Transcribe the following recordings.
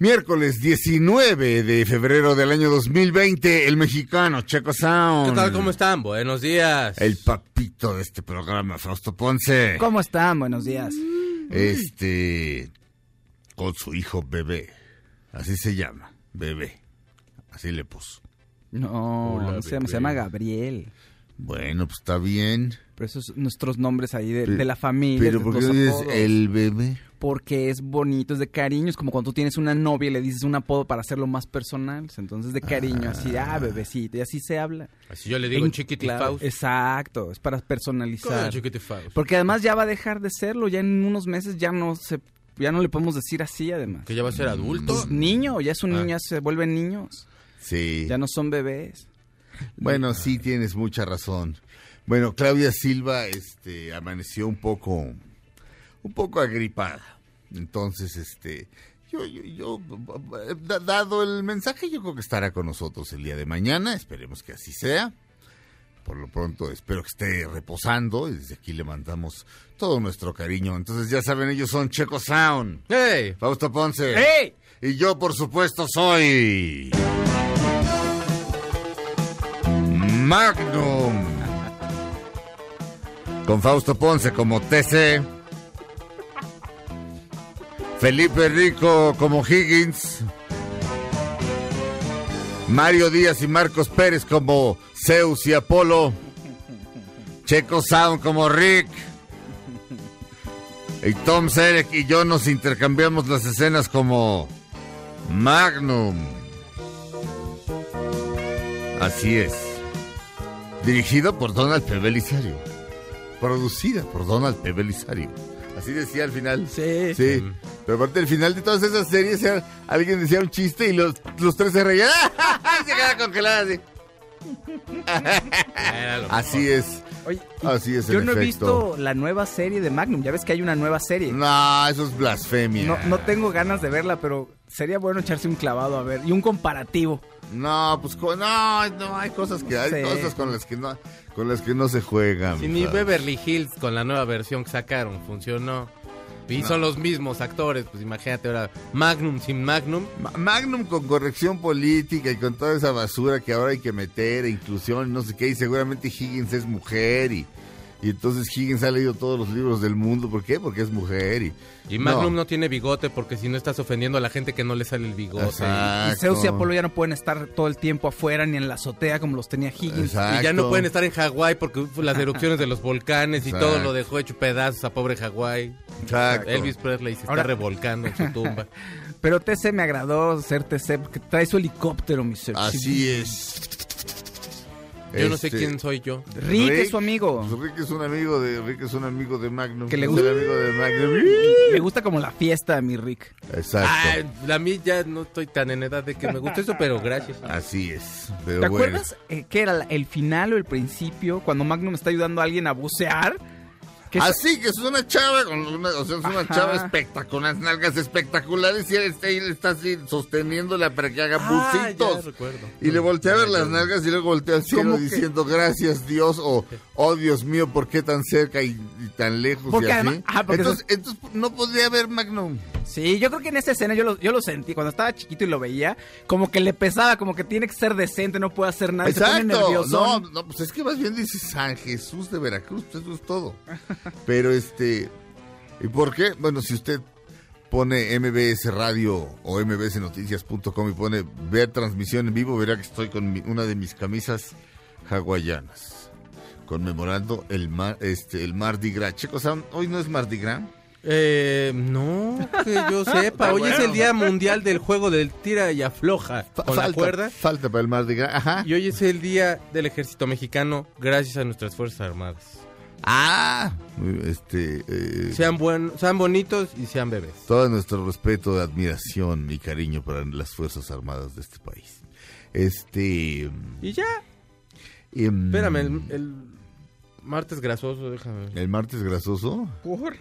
Miércoles 19 de febrero del año 2020, el mexicano Checo Sound. ¿Qué tal? ¿Cómo están? Buenos días. El papito de este programa, Fausto Ponce. ¿Cómo están? Buenos días. Este. Con su hijo bebé. Así se llama, bebé. Así le puso. No, Hola, no se, llama, se llama Gabriel. Bueno, pues está bien. Pero esos nuestros nombres ahí de, Pero- de la familia. Pero ¿por qué dices el bebé? Porque es bonito, es de cariño. Es como cuando tú tienes una novia y le dices un apodo para hacerlo más personal. Entonces, de cariño, así, ah, bebecito. Y así se habla. Así yo le digo En- claro, Exacto, es para ¿Cómo personalizar. Porque además ya va a dejar de serlo. Ya en unos meses ya no se, ya no le podemos decir así, además. ¿Que ya va a ser adulto? Pues niño, ya es un Ah. niño, ya se vuelven niños. Sí. Ya no son bebés. Bueno, sí tienes mucha razón. Bueno, Claudia Silva este amaneció un poco un poco agripada. Entonces, este yo, yo, yo, da- dado el mensaje, yo creo que estará con nosotros el día de mañana. Esperemos que así sea. Por lo pronto, espero que esté reposando y desde aquí le mandamos todo nuestro cariño. Entonces, ya saben, ellos son Checo Sound, ¡Hey! Fausto Ponce. ¡Ey! Y yo, por supuesto, soy. Magnum. Con Fausto Ponce como TC. Felipe Rico como Higgins. Mario Díaz y Marcos Pérez como Zeus y Apolo. Checo Sound como Rick. Y Tom Selleck y yo nos intercambiamos las escenas como Magnum. Así es. Dirigido por Donald P. Belisario. Producida por Donald P. Belisario. Así decía al final. Sí. Sí. Pero aparte, al final de todas esas series, era- alguien decía un chiste y los, los tres se reían. Se quedaba congelada así. Es. Oye, Así es, Yo no he visto la nueva serie de Magnum. Ya ves que hay una nueva serie. No, No, eso es blasfemia. no, tengo ganas de verla, pero sería bueno echarse un clavado a ver. Y un comparativo. No, pues co- no, no, hay cosas que hay Sí. cosas con las que no con las que no se juegan. Si ni. Beverly Hills con la nueva versión que sacaron funcionó. Y son los mismos actores, pues imagínate ahora Magnum sin Magnum. Ma- Magnum con corrección política y con toda esa basura que ahora hay que meter, e inclusión no sé qué, y seguramente Higgins es mujer y, y entonces Higgins ha leído todos los libros del mundo, ¿por qué? Porque es mujer y... Y Magnum no, tiene bigote porque si no estás ofendiendo a la gente que no le sale el bigote. Exacto. Y Zeus y Apolo ya no pueden estar todo el tiempo afuera ni en la azotea como los tenía Higgins. Exacto. Y ya no pueden estar en Hawái porque las erupciones de los volcanes y Exacto. todo lo dejó hecho pedazos a pobre Hawái. Exacto. Elvis Presley se Ahora- está revolcando en su tumba. Pero TC me agradó ser TC porque trae su helicóptero, mi Zeus. Así es. Yo no sé Este, quién soy yo. Rick, es su amigo. pues Rick es un amigo de Rick es un amigo de Magnum. Que le gusta- amigo de Magnum. Me gusta como la fiesta, mi Rick. Exacto. Ah, a mí ya no estoy tan en edad de que me guste eso, pero gracias. Así es. Pero ¿Te bueno. acuerdas eh, qué era el final o el principio cuando Magnum está ayudando a alguien a bucear? Que es- Así que es una chava, con una, o sea, es una Ajá. chava espectacular, con unas nalgas espectaculares y él está, él está así sosteniéndola para que haga Ah, bucitos. y le voltea a ver las nalgas y luego voltea al cielo diciendo gracias Dios o oh Dios mío, ¿por qué tan cerca y, y tan lejos Porque y así? además- ah, porque entonces, entonces no podría haber Magnum. Sí, yo creo que en esa escena yo lo, yo lo sentí. Cuando estaba chiquito y lo veía, como que le pesaba, como que tiene que ser decente, no puede hacer nada. y se pone Exacto. nervioso. No, no, pues es que más bien dice San Jesús de Veracruz, pues eso es todo. Pero este, ¿y por qué? Bueno, si usted pone MBS Radio o mbsnoticias.com y pone ver transmisión en vivo, verá que estoy con mi- una de mis camisas hawaianas. conmemorando el mar, este, el Mardi Gras. Chicos, ¿saben? hoy no es Mardi Gras. Eh, no, que yo sepa. Hoy es el Día Mundial del Juego del Tira y Afloja con la falta, cuerda. falta para el Mardi Gras. Ajá. Y hoy es el Día del Ejército Mexicano gracias a nuestras Fuerzas Armadas. Ah, este, eh, Sean, buen, sean bonitos y sean bebés. todo nuestro respeto, admiración y cariño para las Fuerzas Armadas de este país. Este. Y ya. em, Espérame, el, el martes grasoso, déjame. ver. ¿El martes grasoso? ¿Por?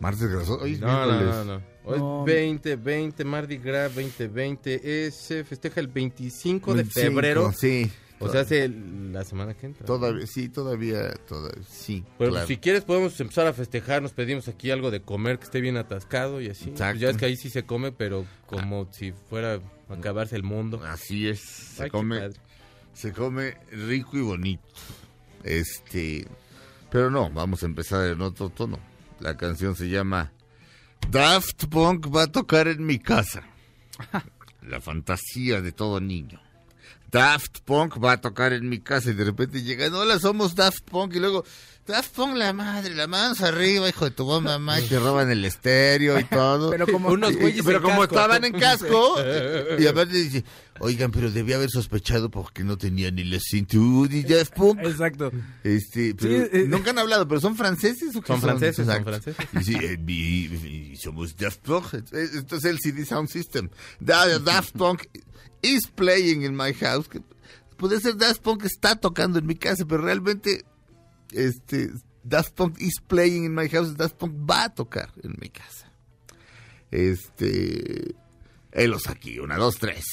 Martes grasoso. Hoy es No, no, miércoles. no, no. Hoy No. es 20, 20, Mardi Gras 2020. Es, se festeja el 25 de 25, febrero. Sí. O sea, hace la semana que entra. Todavía, sí, todavía, todavía, sí. Pero claro. si quieres podemos empezar a festejar, nos pedimos aquí algo de comer que esté bien atascado y así. Exacto. Pues ya es que ahí sí se come, pero como si fuera a acabarse el mundo. Así es. Se Ay, come, se come rico y bonito. Este, pero no, vamos a empezar en otro tono. La canción se llama Daft Punk va a tocar en mi casa. La fantasía de todo niño. Daft Punk va a tocar en mi casa y de repente llegan, hola, somos Daft Punk y luego, Daft Punk la madre, la manos arriba, hijo de tu mamá, y te roban el estéreo y todo. Pero como Unos güeyes pero en como casco. estaban en casco, y aparte dice, oigan, pero debía haber sospechado porque no tenía ni la cintura y Daft Punk. Exacto. Este, pero eh. nunca han hablado, pero son franceses o qué Son franceses, son franceses. Y sí, eh, y- y somos Daft Punk. Esto es el CD Sound System. Da- Daft Punk is playing in my house. Que Puede ser Daft Punk está tocando en mi casa, pero realmente este Daft Punk is playing in my house. Daft Punk va a tocar en mi casa. Este, helos aquí, una, dos, tres.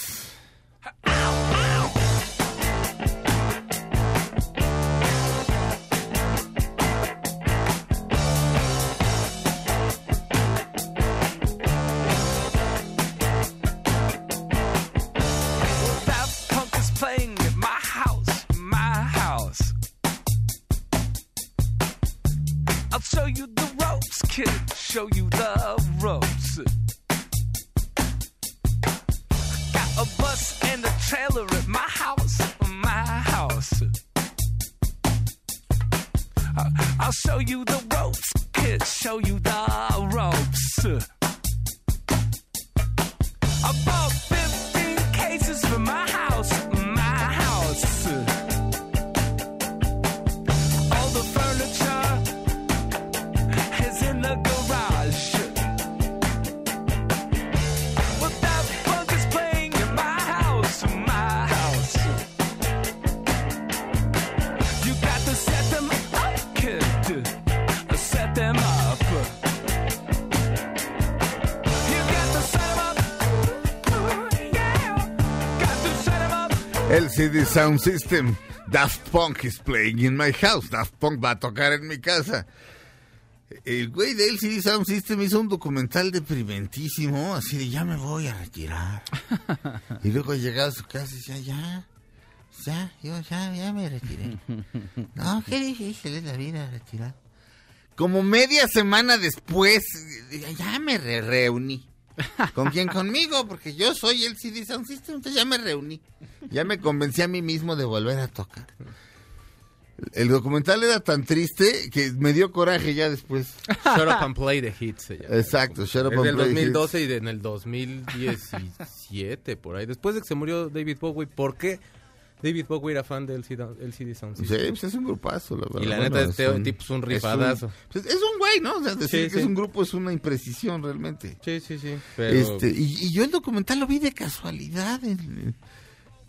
Show you the ropes. Got a bus and a trailer at my house, my house. I- I'll show you the ropes, kid. Show you the ropes. CD Sound System. Daft Punk is playing in my house. Daft Punk va a tocar en mi casa. El güey del CD Sound System hizo un documental deprimentísimo, así de ya me voy a retirar. y luego llegaba a su casa y decía, ya, ya, yo ya, ya me retiré. No, qué difícil es la vida retirar. Como media semana después, ya me re- reuní. ¿Con quién? Conmigo, porque yo soy el CD Sound System, entonces ya me reuní. Ya me convencí a mí mismo de volver a tocar. El documental era tan triste que me dio coraje ya después. Shut Up and Play the Hits. se llama. Exacto, Shut Up Es and del Play 2012 y de- en el 2017, por ahí. Después de que se murió David Bowie, ¿por qué David Bowie era fan del LCD, LCD Sound Sí, pues es un grupazo, la verdad. Y la Bueno, neta, este tipo es un es rifadazo. pues es un güey, ¿no? O sea, decir Sí, que sí. es un grupo es una imprecisión realmente. Sí, sí, sí. Pero Este, y, y yo el documental lo vi de casualidad. en-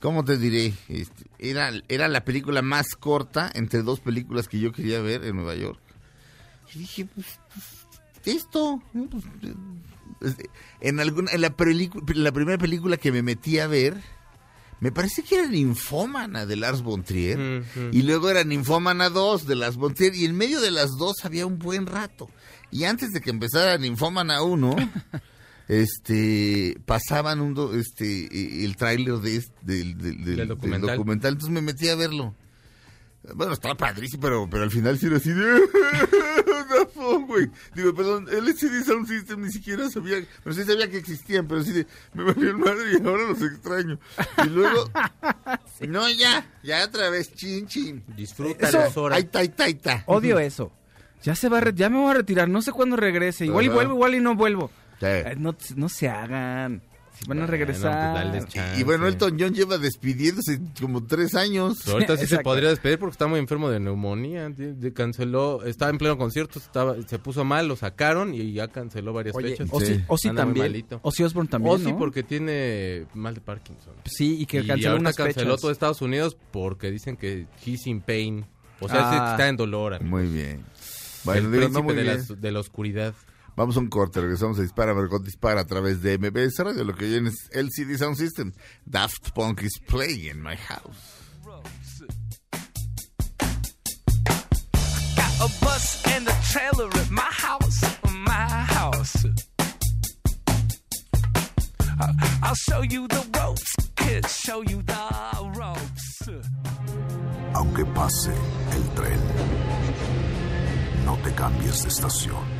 ¿Cómo te diré? Este, era, era la película más corta entre dos películas que yo quería ver en Nueva York. Y dije, pues, pues, esto. Pues, eh, en, alguna, en, la la primera película que me metí a ver, me parece que era Ninfómana de Lars von Trier. Ujú. Y luego era Ninfómana 2 de Lars von Trier. Y en medio de las dos había un buen rato. Y antes de que empezara Ninfómana 1, este, pasaban un do- este, eh, el tráiler de este- del, del- del- Del del documental. documental. Entonces me metí a verlo. Bueno, estaba padrísimo, pero, pero al final sí era así de... Dafón, güey. Digo, perdón, LCD Sound System ni siquiera sabía... Pero sí sabía que existían, pero sí de... Me valió el madre y ahora los extraño. Y luego... No, ya, ya otra vez, chin, chin. Disfruta Eso- las horas. Está, está, ahí está. Odio eso. Ya se va a re- ya me voy a retirar, no sé cuándo regrese. Igual y vuelvo, igual y no vuelvo. Sí. No, no se hagan. Van a Bueno, regresar. pues chance. Y bueno, Elton John lleva despidiéndose como tres años. Pero ahorita sí se podría despedir porque está muy enfermo de neumonía. canceló, estaba en pleno concierto, estaba, se puso mal, lo sacaron y ya canceló varias Oye, fechas. Ozzy, Sí. Ozzy también. Ozzy Osbourne también, O sí, ¿no? porque tiene mal de Parkinson. Sí, y que y canceló ahorita unas canceló fechas. todo Estados Unidos porque dicen que he's in pain. O sea, Ah. que está en dolor. amigo. Muy bien. el Bueno, digo, no príncipe muy de, bien. la, de la oscuridad. Vamos a un corte, regresamos a Dispara, Margot Dispara a través de MBS Radio, lo que viene es LCD Sound System. Daft Punk is playing in my house. Got a bus and a trailer at my house, my house. I- I'll show you the ropes, kids, show you the ropes. Aunque pase el tren, no te cambies de estación.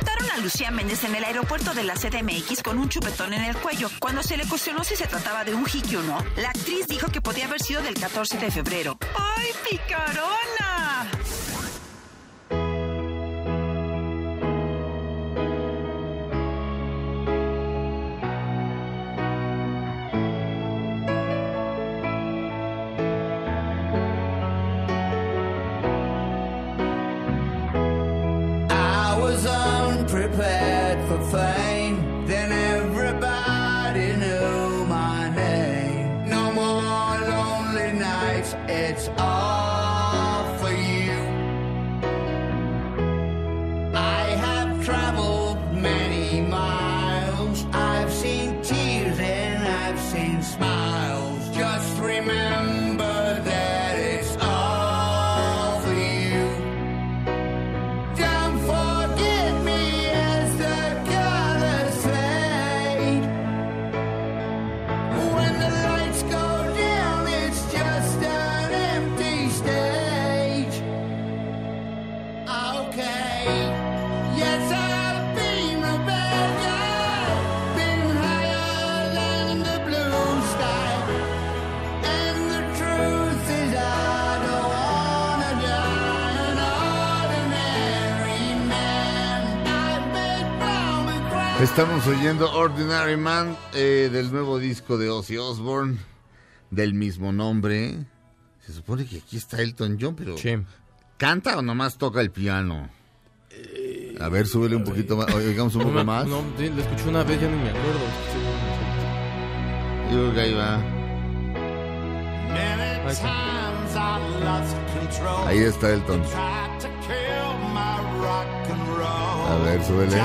Captaron a Lucía Méndez en el aeropuerto de la CDMX con un chupetón en el cuello. Cuando se le cuestionó si se trataba de un jiqui o no, la actriz dijo que podía haber sido del 14 de febrero. ¡Ay, picarona! Estamos oyendo Ordinary Man eh, del nuevo disco de Ozzy Osbourne, del mismo nombre. Se supone que aquí está Elton John, pero Sí. ¿canta o nomás toca el piano? A ver, súbele un poquito más, oigamos un poco más. no, lo escuché una vez, ya ni me acuerdo. Yo creo que ahí va. Many Ahí está. times I lost control. Ahí está Elton. A ver, súbele.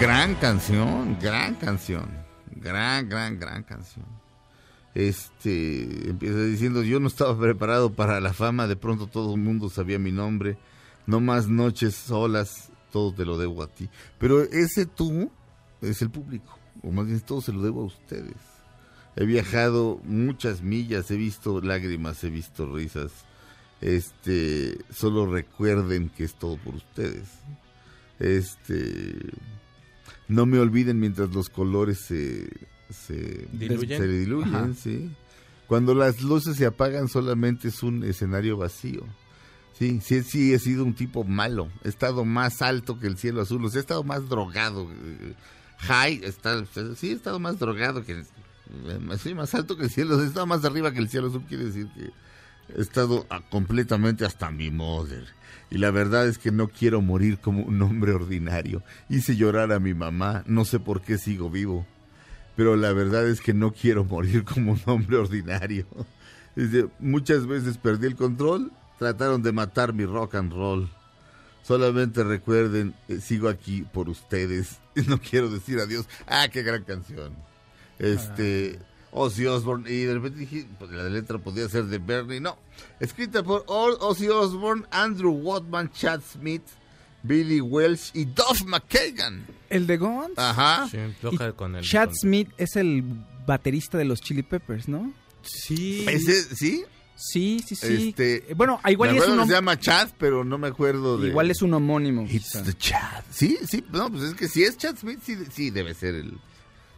Gran canción, gran canción. Gran, gran, gran canción. Este, empieza diciendo, yo no estaba preparado para la fama, de pronto todo el mundo sabía mi nombre, no más noches solas, todo te lo debo a ti. Pero ese tú es el público, o más bien todo se lo debo a ustedes. He viajado muchas millas, he visto lágrimas, he visto risas. Este, solo recuerden que es todo por ustedes. Este, no me olviden mientras los colores se, se ¿Diluyen? se diluyen, sí. Cuando las luces se apagan solamente es un escenario vacío. Sí, sí, sí, he sido un tipo malo. He estado más alto que el cielo azul. O sea, he estado más drogado. High, está, sí, he estado más drogado que... Sí, más alto que el cielo. He estado más arriba que el cielo azul. Quiere decir que he estado completamente hasta mi mother. Y la verdad es que no quiero morir como un hombre ordinario. Hice llorar a mi mamá. No sé por qué sigo vivo. Pero la verdad es que no quiero morir como un hombre ordinario. Muchas veces perdí el control. Trataron de matar mi rock and roll. Solamente recuerden, eh, sigo aquí por ustedes. No quiero decir adiós. Ah, qué gran canción. Este, Ozzy Osbourne. Y de repente dije, pues, la letra podía ser de Bernie. No, escrita por Ozzy Osbourne, Andrew Watman, Chad Smith, Billy Welsh y Duff McKagan. El de Guns. Ajá. Sí, toca con el... Chad con- Smith es el baterista de los Chili Peppers, ¿no? Sí. Ese, ¿Sí? Sí, sí, sí. Este, bueno, igual me es un que se llama Chad, pero no me acuerdo de... igual es un homónimo. It's the Chad. Sí, sí, no, pues es que si es Chad Smith, sí, sí debe ser el...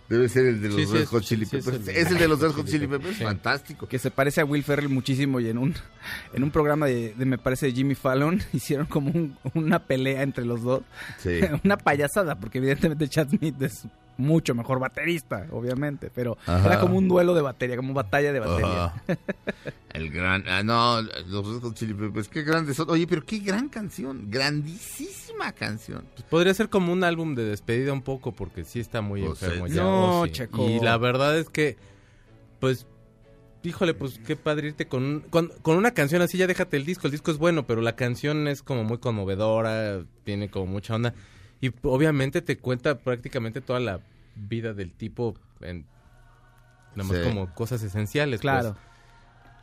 Debe ser el de los Sí, Red Hot Chili sí, es Peppers. el es, el de los Red Hot Chili Peppers, fantástico. que se parece a Will Ferrell muchísimo y en un en un programa de, de, me parece de Jimmy Fallon hicieron como un- una pelea entre los dos Sí. una payasada porque evidentemente Chad Smith es mucho mejor baterista obviamente pero Ajá. era como un duelo de batería como batalla de batería. El gran... ah, no, los Red Hot Chili Peppers, qué grandes son. Oye, pero qué gran canción. Grandísima canción. Pues podría ser como un álbum de despedida un poco porque sí está muy Pues, enfermo ya. no. Checo. Y la verdad es que, pues, híjole, pues qué padre irte con, un- con, con una canción así, ya déjate el disco. El disco es bueno, pero la canción es como muy conmovedora, tiene como mucha onda. Y obviamente te cuenta prácticamente toda la vida del tipo en... Nada más Sí. como cosas esenciales. pues. claro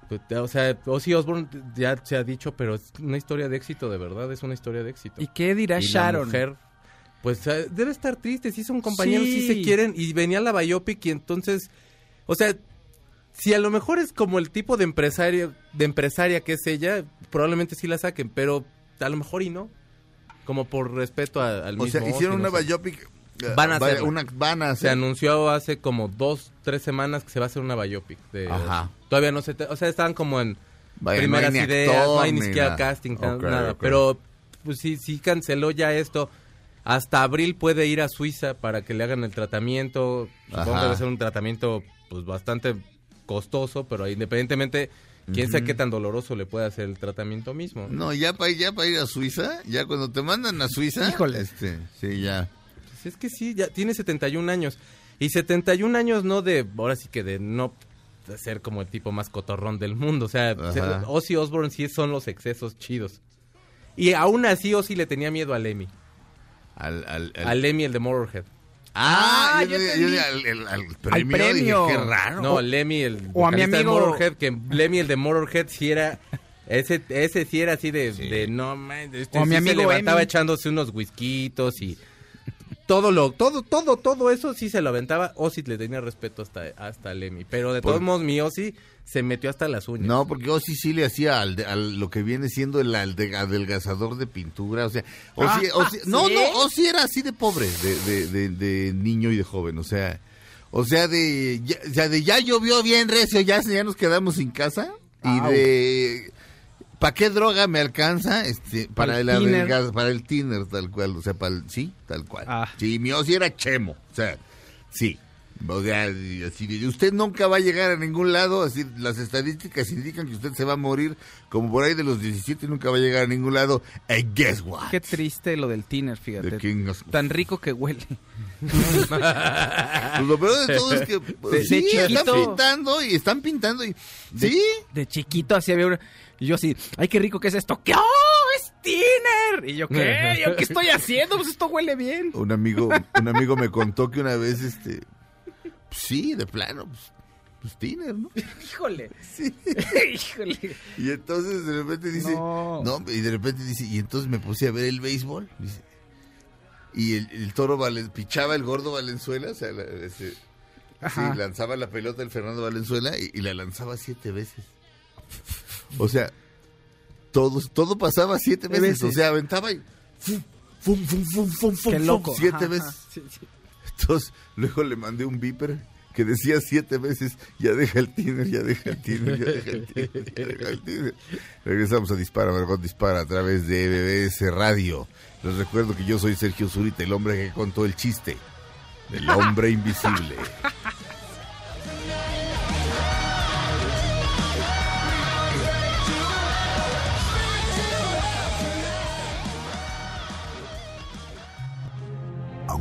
Pues, o sea, Ozzy Osbourne ya se ha dicho, pero es una historia de éxito, de verdad, es una historia de éxito. y qué dirá Y la Sharon mujer, pues eh, debe estar triste, si son compañeros, si Sí. se quieren, y venía la biopic y entonces, o sea, si a lo mejor es como el tipo de empresario, de empresaria que es ella, probablemente sí la saquen, pero a lo mejor y no, como por respeto a- al O mismo sea, hicieron no una sé. biopic. eh, Van a hacerla. una, van a Se hacer. anunció hace como dos, tres semanas que se va a hacer una biopic. De, Ajá. Todavía no se... te- o sea, estaban como en Vaya, no primeras ideas, actor no hay ni siquiera nada. casting, nada. Pero pues sí, sí canceló ya esto. Hasta abril puede ir a Suiza para que le hagan el tratamiento. Supongo Ajá. que debe ser un tratamiento pues bastante costoso, pero independientemente, quién sabe qué tan doloroso le puede hacer el tratamiento mismo. No, ya para ya pa ir a Suiza, ya cuando te mandan a Suiza. Híjole. Este, sí, ya. Pues es que sí, ya tiene 71 años. Y 71 años no de, ahora sí que de no ser como el tipo más cotorrón del mundo. O sea, Ajá. Ozzy Osbourne sí son los excesos chidos. Y aún así Ozzy le tenía miedo a Lemmy. Al, al, al- A Lemmy, el de Motorhead. Ah, Ah, yo, yo yo- yo- al, al- al premio. premio. Dije, qué raro. No, Lemmy, el o a mi de amigo- Motorhead, que Lemmy, el de Motorhead, sí era... Ese, ese sí era así de, de no man, este O mi sí se amigo levantaba echándose unos whiskitos y todo lo, todo, todo, todo eso sí se lo aventaba. Ozzy le tenía respeto hasta, hasta Lemmy. Pero de Por- todos modos, mi Ozzy se metió hasta las uñas. No, porque Ozzy sí le hacía al, de- al- lo que viene siendo el adelgazador de pintura, o sea, Ozzy, Ah, Ozzy- no, ¿sí? no, Ozzy era así de pobre, de, de, de- de niño y de joven, o sea, o sea, de, ya, o sea, de ya llovió bien recio, ya, ya nos quedamos sin casa, y Au. de, ¿para qué droga me alcanza? Este, para, el, el tiner. para el tiner, tal cual, o sea, para el, sí, tal cual. Ah. Sí, mi Ozzy era chemo, o sea, sí. O sea, así de, usted nunca va a llegar a ningún lado, así las estadísticas indican que usted se va a morir como por ahí de los 17 y nunca va a llegar a ningún lado. And guess what? qué triste lo del tiner fíjate of- tan rico que huele Pues lo peor de todo es que pues, De- de sí, están pintando y están pintando y sí, de chiquito así había una- y yo así ay qué rico que es esto ¿qué? ¡Oh, es tiner y yo qué ¿Yo qué estoy haciendo pues esto huele bien un amigo un amigo me contó que una vez este pues, sí, de plano, pues, pues tiner, ¿no? híjole híjole Y entonces de repente dice, No. no. y de repente dice, y entonces me puse a ver el béisbol, dice, y el, el toro Valen, pichaba el gordo Valenzuela, o sea, la- ese- sí, lanzaba la pelota el Fernando Valenzuela y, y la lanzaba siete veces. O sea, todo, todo pasaba siete veces, veces. o sea, aventaba y fum, fum, fum, fum, fum, fum, Qué loco. siete Ajá, veces. ajá. Sí, sí. Entonces, luego le mandé un viper que decía siete veces, ya deja el tiner, ya deja el tiner, ya deja el tiner, ya deja el tiner. Regresamos a Dispara, Margot Dispara a través de BBS Radio. Les recuerdo que yo soy Sergio Zurita, el hombre que contó el chiste del hombre invisible.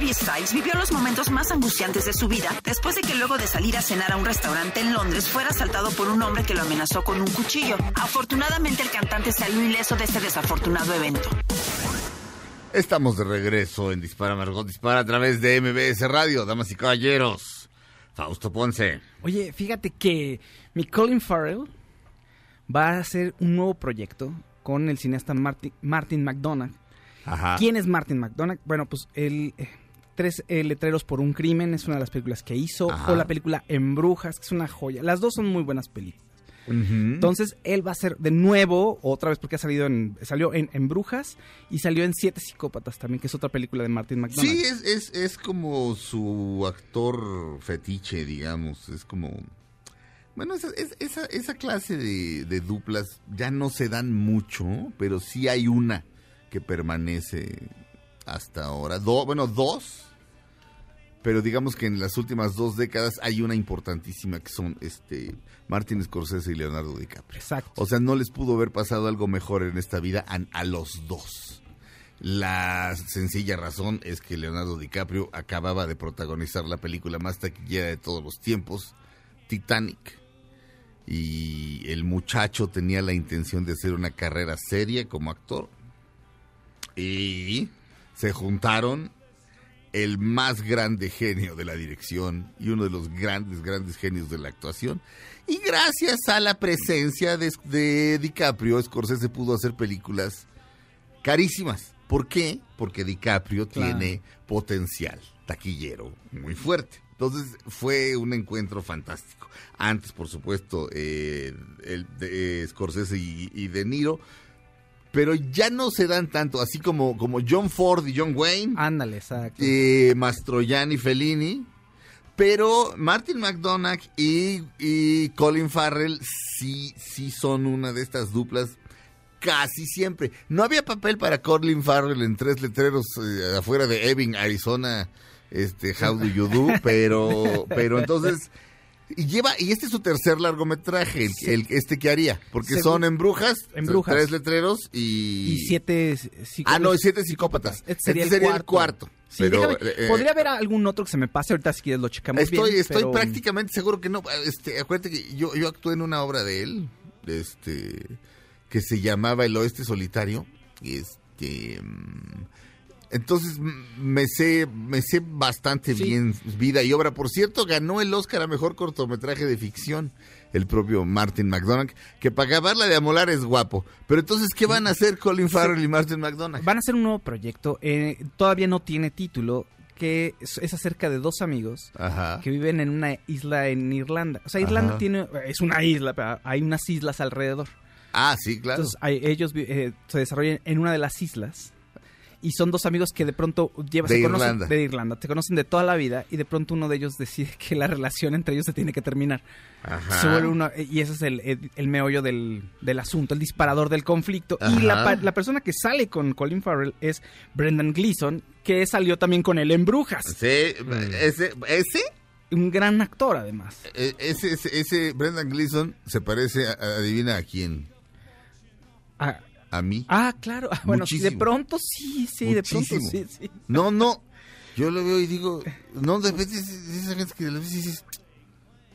Harry Styles vivió los momentos más angustiantes de su vida después de que luego de salir a cenar a un restaurante en Londres fuera asaltado por un hombre que lo amenazó con un cuchillo. Afortunadamente el cantante salió ileso de este desafortunado evento. Estamos de regreso en Dispara, Margot Dispara a través de MBS Radio, damas y caballeros. Fausto Ponce. Oye, fíjate que mi Colin Farrell va a hacer un nuevo proyecto con el cineasta Martin, Martin McDonagh. Ajá. ¿Quién es Martin McDonagh? Bueno, pues el eh, Tres eh, letreros por un crimen es una de las películas que hizo. Ajá. O la película En Brujas, que es una joya. Las dos son muy buenas películas. Entonces, él va a ser de nuevo, otra vez porque ha salido en, salió en, en Brujas y salió en Siete Psicópatas también, que es otra película de Martin McDonagh. Sí, es, es, es como su actor fetiche, digamos. Es como... Bueno, esa, es- esa, esa clase de, de duplas ya no se dan mucho, pero sí hay una que permanece hasta ahora. Do- bueno, dos. Pero digamos que en las últimas dos décadas hay una importantísima que son este Martin Scorsese y Leonardo DiCaprio. Exacto. O sea, no les pudo haber pasado algo mejor en esta vida a, a los dos. La sencilla razón es que Leonardo DiCaprio acababa de protagonizar la película más taquillera de todos los tiempos, Titanic. Y el muchacho tenía la intención de hacer una carrera seria como actor. Y se juntaron el más grande genio de la dirección y uno de los grandes, grandes genios de la actuación. Y gracias a la presencia de, de DiCaprio, Scorsese pudo hacer películas carísimas. ¿Por qué? Porque DiCaprio Claro. tiene potencial taquillero muy fuerte. Entonces fue un encuentro fantástico. Antes, por supuesto, eh, el de eh, Scorsese y, y De Niro. Pero ya no se dan tanto, así como, como John Ford y John Wayne Ándale, exacto. eh, Mastroianni Fellini. Pero Martin McDonagh y, y Colin Farrell sí, sí son una de estas duplas casi siempre. No había papel para Colin Farrell en tres letreros eh, afuera de Ebbing, Arizona, este, How Do You Do, pero, pero entonces... Y lleva, y este es su tercer largometraje, el, el- este que haría, porque Según- son en brujas, En Brujas. tres letreros y... Y siete psicópatas. Ah, no, siete psicópatas. Este sería, Este el, sería el cuarto. cuarto. Sí, Pero, déjame- eh, podría haber algún otro que se me pase ahorita si quieres lo checamos Estoy, bien. estoy pero- prácticamente seguro que no. Este, acuérdate que yo, yo actué en una obra de él, este, que se llamaba El Oeste Solitario. y Este, mm, entonces me sé, me sé bastante Sí. bien vida y obra. Por cierto, ganó el Oscar a mejor cortometraje de ficción. El propio Martin McDonagh, que para acabarla de amolar es guapo. Pero entonces, ¿qué van a hacer Colin Farrell y Martin McDonagh? Van a hacer un nuevo proyecto. eh, todavía no tiene título. Que es, acerca de dos amigos Ajá. que viven en una isla en Irlanda. O sea, Irlanda Ajá. tiene. Es una isla, pero hay unas islas alrededor. Ah, sí, claro. Entonces, hay- ellos eh, se desarrollan en una de las islas. Y son dos amigos que de pronto llevan De se conocen- Irlanda. de Irlanda. Te conocen de toda la vida y de pronto uno de ellos decide que la relación entre ellos se tiene que terminar. Ajá. Se uno- y ese es el, el- el meollo del, del asunto, el disparador del conflicto. Y la, la persona que sale con Colin Farrell es Brendan Gleeson, que salió también con él en Brujas. Sí, ese, ese Un gran actor, además. Eh, Ese, ese, ese Brendan Gleeson se parece, a- a- adivina a quién, Ah, a mí. ah, claro. Ah, Bueno, de pronto sí, sí, de pronto sí, sí. No, no, yo lo veo y digo, no, de repente es- es esa gente que repente dices,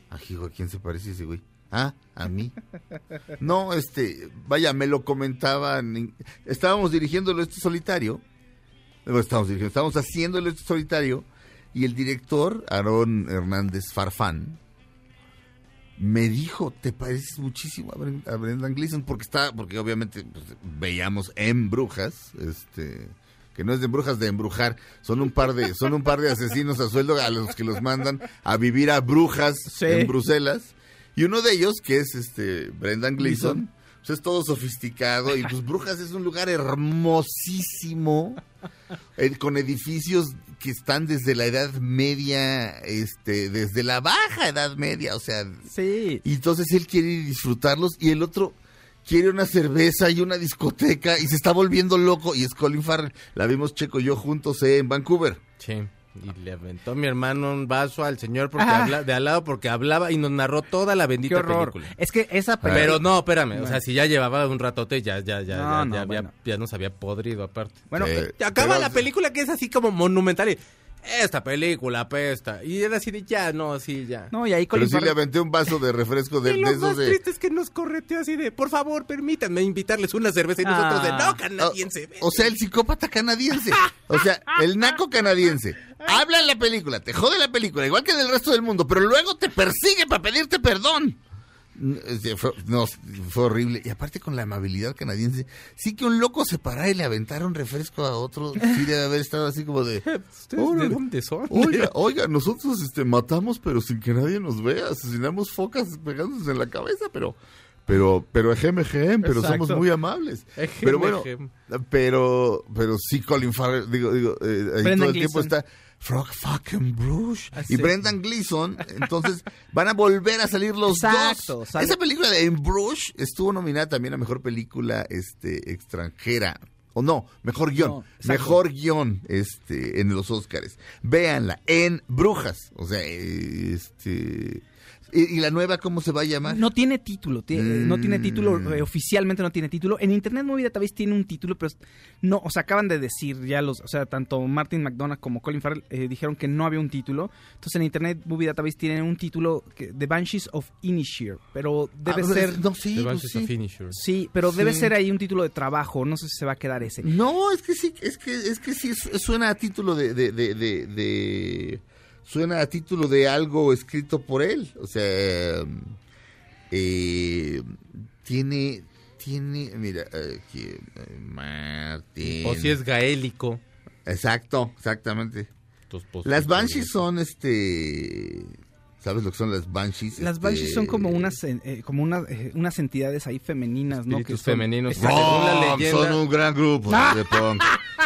ah, hijo, ¿a quién se parece ese güey? Ah, a mí. No, este, vaya, me lo comentaban, en- estábamos dirigiendo el este solitario, estábamos dirigiendo, estábamos haciendo el este solitario, y el director, Aarón Hernández Farfán, me dijo, te pareces muchísimo a, Bren- a Brendan Gleeson, porque está, porque obviamente pues, veíamos en Brujas, este, que no es de brujas de embrujar, son un par de, son un par de asesinos a sueldo a los que los mandan a vivir a brujas Sí. en Bruselas, y uno de ellos, que es este Brendan Gleeson, pues es todo sofisticado, y pues Brujas es un lugar hermosísimo, eh, con edificios que están desde la Edad Media, este, desde la baja Edad Media, o sea, Sí. y entonces él quiere ir disfrutarlos y el otro quiere una cerveza y una discoteca y se está volviendo loco y es Colin Farrell. La vimos Checo y yo juntos eh, en Vancouver. Sí. Y le aventó mi hermano un vaso al señor porque Ah. habla, de al lado porque hablaba y nos narró toda la Qué bendita horror. película. Es que esa película... Pero no, espérame, o sea, si ya llevaba un ratote, ya, ya, ya, No, ya, no, ya, había- bueno. ya nos había podrido aparte. Bueno, Eh, acaba pero- la película que es así como monumental y esta película apesta. Y era así de ya, no, sí, ya. no, y ahí Pero sí le aventé un vaso de refresco de, y de lo esos más de... triste es que nos correteó así de, por favor, permítanme invitarles una cerveza y nosotros de, Ah. no, canadiense. O, o sea, el psicópata canadiense. O sea, el naco canadiense. Habla en la película, te jode la película, igual que en el resto del mundo, pero luego te persigue para pedirte perdón. Este, Fue, no, fue horrible. Y aparte con la amabilidad canadiense, sí que un loco se parara y le aventara un refresco a otro. Sí debe haber estado así como de... ¿Ustedes de dónde son? Oiga, oiga, nosotros este, matamos, pero sin que nadie nos vea. Asesinamos focas pegándose en la cabeza, pero, pero, pero ejem, ejem, pero Exacto. somos muy amables. Ejem, pero bueno, ejem. pero, pero sí, Colin Farrell, digo, digo, eh, ahí todo el tiempo está Frog fucking Bruce Ah, y. Brendan Gleeson. Entonces van a volver a salir los Exacto, dos. sale- Esa película de En Bruges estuvo nominada también a mejor película, este, extranjera. O no, mejor guion. No, mejor guion este, en los Óscares. Véanla, en Brujas. O sea, este. ¿Y, y la nueva cómo se va a llamar? No tiene título, tie- eh, no tiene título, Mm. eh, oficialmente no tiene título. En Internet Movie Database tiene un título, pero no, o sea, acaban de decir ya los, o sea, tanto Martin McDonagh como Colin Farrell eh, dijeron que no había un título. Entonces en Internet Movie Database tienen un título, que, The Banshees of Inisheer, pero debe Ah, ser... No, sí, The pues Banshees sí. of Inisherin. Sí, pero debe Sí. ser ahí un título de trabajo, no sé si se va a quedar ese. No, es que sí, es que, es que sí su- suena a título de, de, de, de- de- suena a título de algo escrito por él. O sea, eh, tiene, tiene, mira, aquí, eh, Martín. O si es gaélico. Exacto, exactamente. Pues, Las Banshees son, este, ¿sabes lo que son las Banshees? Las Este, Banshees son como unas, eh, como unas, eh, unas entidades ahí femeninas, ¿no? Espíritus Que son- femeninos. Son un gran grupo de punk.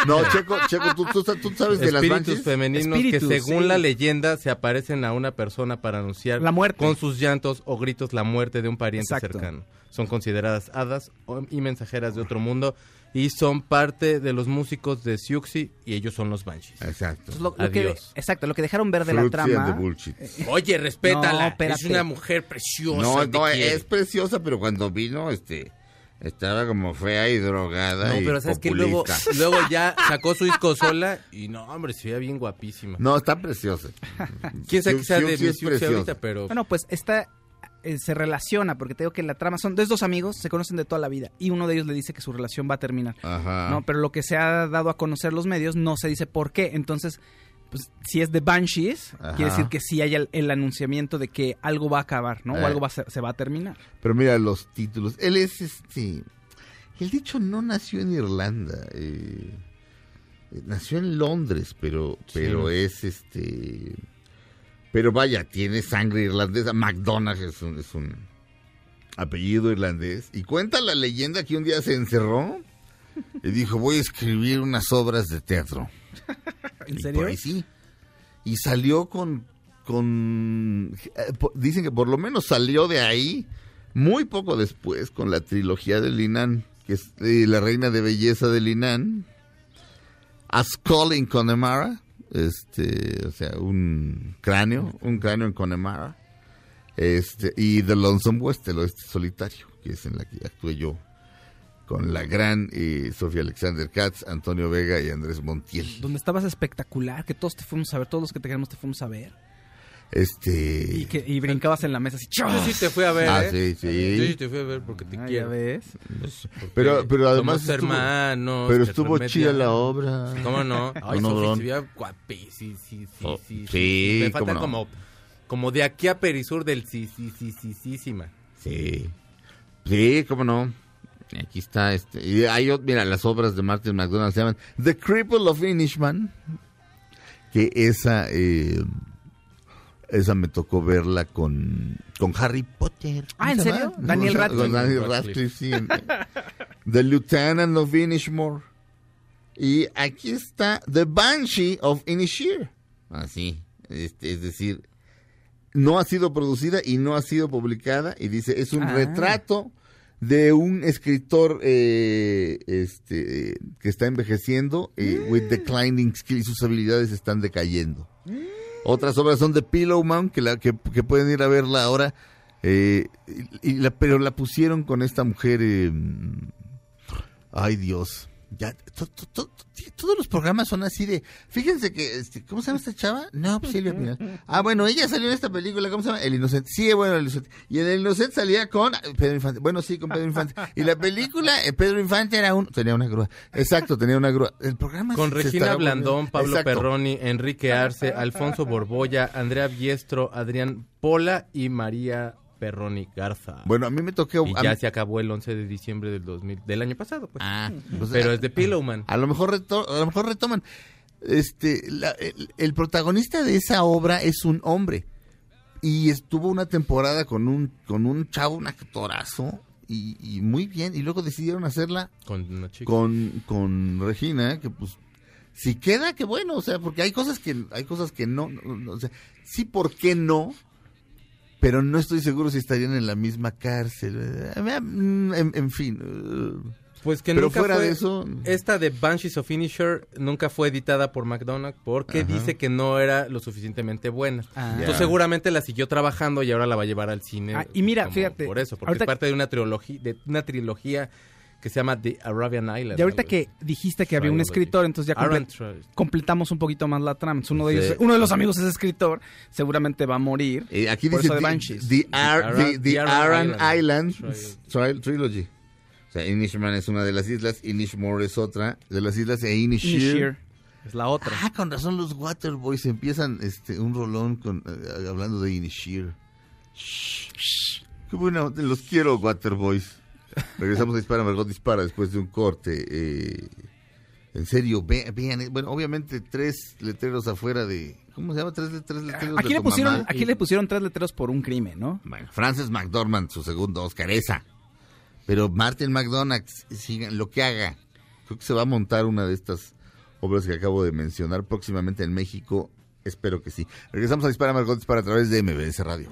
No, Checo, Checo, ¿tú, tú, tú sabes de las Espíritus Banshees? femeninos Espíritus, que según sí. la leyenda se aparecen a una persona para anunciar La muerte. con sus llantos o gritos la muerte de un pariente Exacto. cercano. Son consideradas hadas o- y mensajeras de otro mundo y son parte de los músicos de Siuxi y ellos son los Banshees. Exacto. Entonces, lo- lo que- Adiós. exacto, lo que dejaron ver de la the trama. bullshit. Oye, respétala. No, es una mujer preciosa. No, no, quiere. es preciosa, pero cuando vino, este, estaba como fea y drogada No, y pero sabes que luego, populista. luego ya sacó su disco sola y no, hombre, se veía bien guapísima. No, está preciosa. Quién sabe que sea de preciosa. ahorita, pero Bueno, pues esta eh, se relaciona, porque te digo que la trama son de dos amigos, se conocen de toda la vida, y uno de ellos le dice que su relación va a terminar. Ajá. ¿no? Pero lo que se ha dado a conocer los medios no se dice por qué. Entonces, pues, si es de Banshees, Ajá. quiere decir que sí hay el, el anunciamiento de que algo va a acabar, ¿no? Eh. O algo va a se va a terminar. Pero mira los títulos. Él es este. El dicho no nació en Irlanda. eh, eh, nació en Londres, pero, pero es este. Pero vaya, tiene sangre irlandesa. McDonagh es un, es un apellido irlandés. Y cuenta la leyenda que un día se encerró y dijo: Voy a escribir unas obras de teatro. ¿En Y serio? por ahí sí. Y salió con, con, eh, dicen que por lo menos salió de ahí muy poco después con la trilogía de Linan, que es eh, La Reina de Belleza de Linan, A Skull in Connemara, este, o sea, un cráneo, un cráneo en Connemara, este, y The Lonesome West, el oeste solitario, que es en la que actué yo con la gran eh, Sofía Alexander Katz, Antonio Vega y Andrés Montiel. Donde estabas espectacular, que todos te fuimos a ver, todos los que te queremos te fuimos a ver. Este. Y, que, y brincabas en la mesa así. yo sí te fui a ver, Ah, ¿eh? sí, sí. Yo sí te fui a ver porque te Ah, ya quiero. ves. Porque Pero, pero además. somos estuvo- hermanos. pero estuvo chida la obra. ¿Cómo no? Ay, veía guapísima, sí, sí, sí, Oh, sí, sí, Me faltan cómo no. como como de aquí a Perisur del sí, sí, sí, sí, sí, sí. Sí. Sí, cómo no. Aquí está este. Y hay mira, las obras de Martin McDonald se llaman The Cripple of Inishman. Que esa, eh, esa me tocó verla con, con Harry Potter. Ah, ¿Cómo ¿en se serio? llama? Daniel Radcliffe. Con Daniel Radcliffe. Sí. The Lieutenant of Inishmore. Y aquí está The Banshee of Inisheer. Así. Este, es decir, no ha sido producida y no ha sido publicada. Y dice, es un Ah. retrato de un escritor eh, este, eh, que está envejeciendo eh, with declining skills. Sus habilidades están decayendo. Otras obras son de Pillowman, que, la, que, pueden ir a verla ahora. eh, y la, pero la pusieron con esta mujer. eh, ay, Dios. Ya, to- to- to- sí, todos los programas son así de. Fíjense que. este, ¿Cómo se llama esta chava? No, pues Silvia Pinal. Ah, bueno, ella salió en esta película. ¿Cómo se llama? El Inocente. Sí, bueno, El Inocente. Y en El Inocente salía con Pedro Infante. Bueno, sí, con Pedro Infante. Y la película, eh, Pedro Infante era un. Tenía una grúa. Exacto, tenía una grúa. El programa Con Regina Blandón, Pablo Exacto. Perroni, Enrique Arce, Alfonso Borbolla, Andrea Biestro, Adrián Pola y María Perroni Garza. Bueno, a mí me tocó. y ya mí- se acabó el 11 de diciembre del 2000, del año pasado, pues. Ah, pues, Pero a- es de Pillowman. A lo mejor reto- a lo mejor retoman. Este, la- el, el protagonista de esa obra es un hombre y estuvo una temporada con un con un chavo, un actorazo y, y muy bien y luego decidieron hacerla Con una chica. con con Regina que pues si queda que bueno, o sea, porque hay cosas que hay cosas que no, no, no, o sea, sí por qué no pero no estoy seguro si estarían en la misma cárcel. Eh, En, en fin. eh, Pues que pero nunca fuera fue- de eso, Esta de Banshees of Finisher nunca fue editada por McDonald's porque Ajá. dice que no era lo suficientemente buena. Ah. Entonces seguramente la siguió trabajando y ahora la va a llevar al cine. Ah, y mira, fíjate, Por eso, porque ahorita- es parte de una trilogía, de una trilogía que se llama The Arabian Island. Y ahorita que dijiste que había un escritor, entonces ya comple- completamos un poquito más la trama. Entonces, uno de Sí. ellos, uno de los amigos es escritor, seguramente va a morir. Eh, aquí por dice eso de the, Banshees. the, Ar- Aran- the- the the Aran Aran Island Island Tri- Trilogy. O sea, Inishman es una de las islas, Inishmore es otra de las islas e. Inisheer es la otra. Ah, con razón los Waterboys empiezan este un rolón con eh, hablando de Inisheer. Shh, shh. Qué bueno, los quiero Waterboys. Regresamos a Dispara, Margot Dispara después de un corte. eh, en serio, ve- vean, eh, bueno, obviamente tres letreros afuera de... ¿Cómo se llama? Tres, tres letreros Aquí de le pusieron, mamá. aquí le pusieron tres letreros por un crimen, ¿no? Bueno, Frances McDormand, su segundo Oscar, esa. Pero Martin McDonagh, sigan lo que haga. Creo que se va a montar una de estas obras que acabo de mencionar próximamente en México. Espero que sí. Regresamos a Dispara Margot Dispara a través de MBS Radio.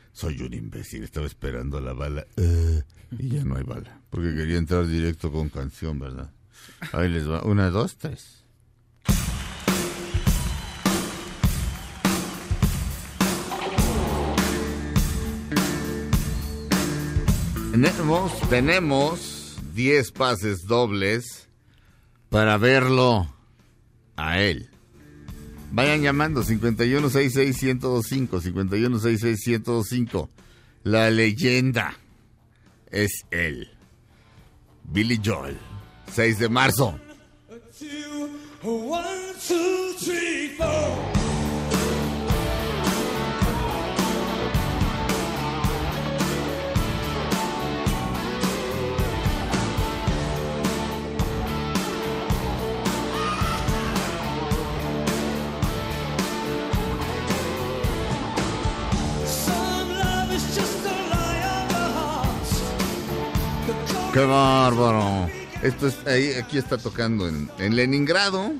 soy un imbécil, estaba esperando la bala. Eh, y ya no hay bala. Porque quería entrar directo con canción, ¿verdad? Ahí les va. Una, dos, tres. Tenemos, tenemos 10 pases dobles para verlo a él. Vayan llamando 5166-1025, 5166-1025. La leyenda es él. Billy Joel. 6 de marzo. ¡Qué bárbaro! Esto es, ahí, aquí está tocando en, en Leningrado,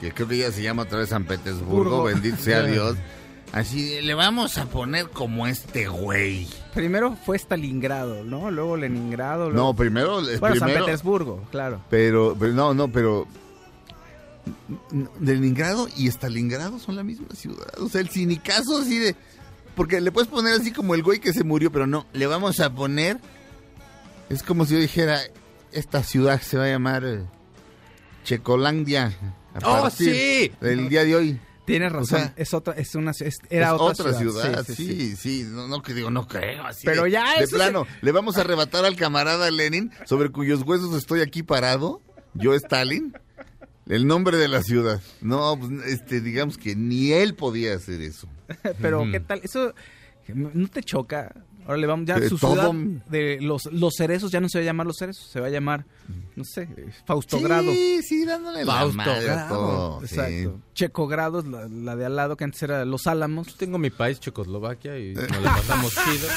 que creo que ya se llama otra vez San Petersburgo, Burgo. bendito sea Dios. Así, le vamos a poner como este güey. Primero fue Stalingrado, ¿no? Luego Leningrado. No, primero... bueno, San Petersburgo, claro. pero, pero, no, no, pero... Leningrado y Stalingrado son la misma ciudad. O sea, el sinicazo así de... Porque le puedes poner así como el güey que se murió, pero no, le vamos a poner... Es como si yo dijera, esta ciudad se va a llamar eh, Checolandia. a ¡Oh, partir sí! Del día de hoy. Tienes razón. sea, es otra, es una, es- era es otra, ciudad, Sí, sí, sí, sí, sí. No, no, que digo, no creo. Así Pero de- ya, De plano, le vamos a arrebatar al camarada Lenin, sobre cuyos huesos estoy aquí parado, yo Stalin, el nombre de la ciudad. No, pues, este, digamos que ni él podía hacer eso. Pero. ¿qué tal? Eso no te choca. Ahora le vamos, ya Que su todo- ciudad de los, los cerezos ya no se va a llamar los cerezos, se va a llamar, no sé, Faustogrado. Sí, sí, dándole la Fausto madre a Grado, todo. sí. Exacto. Checogrado es la, la de al lado que antes era Los Álamos. Tengo mi país, Checoslovaquia, y nos la pasamos chido.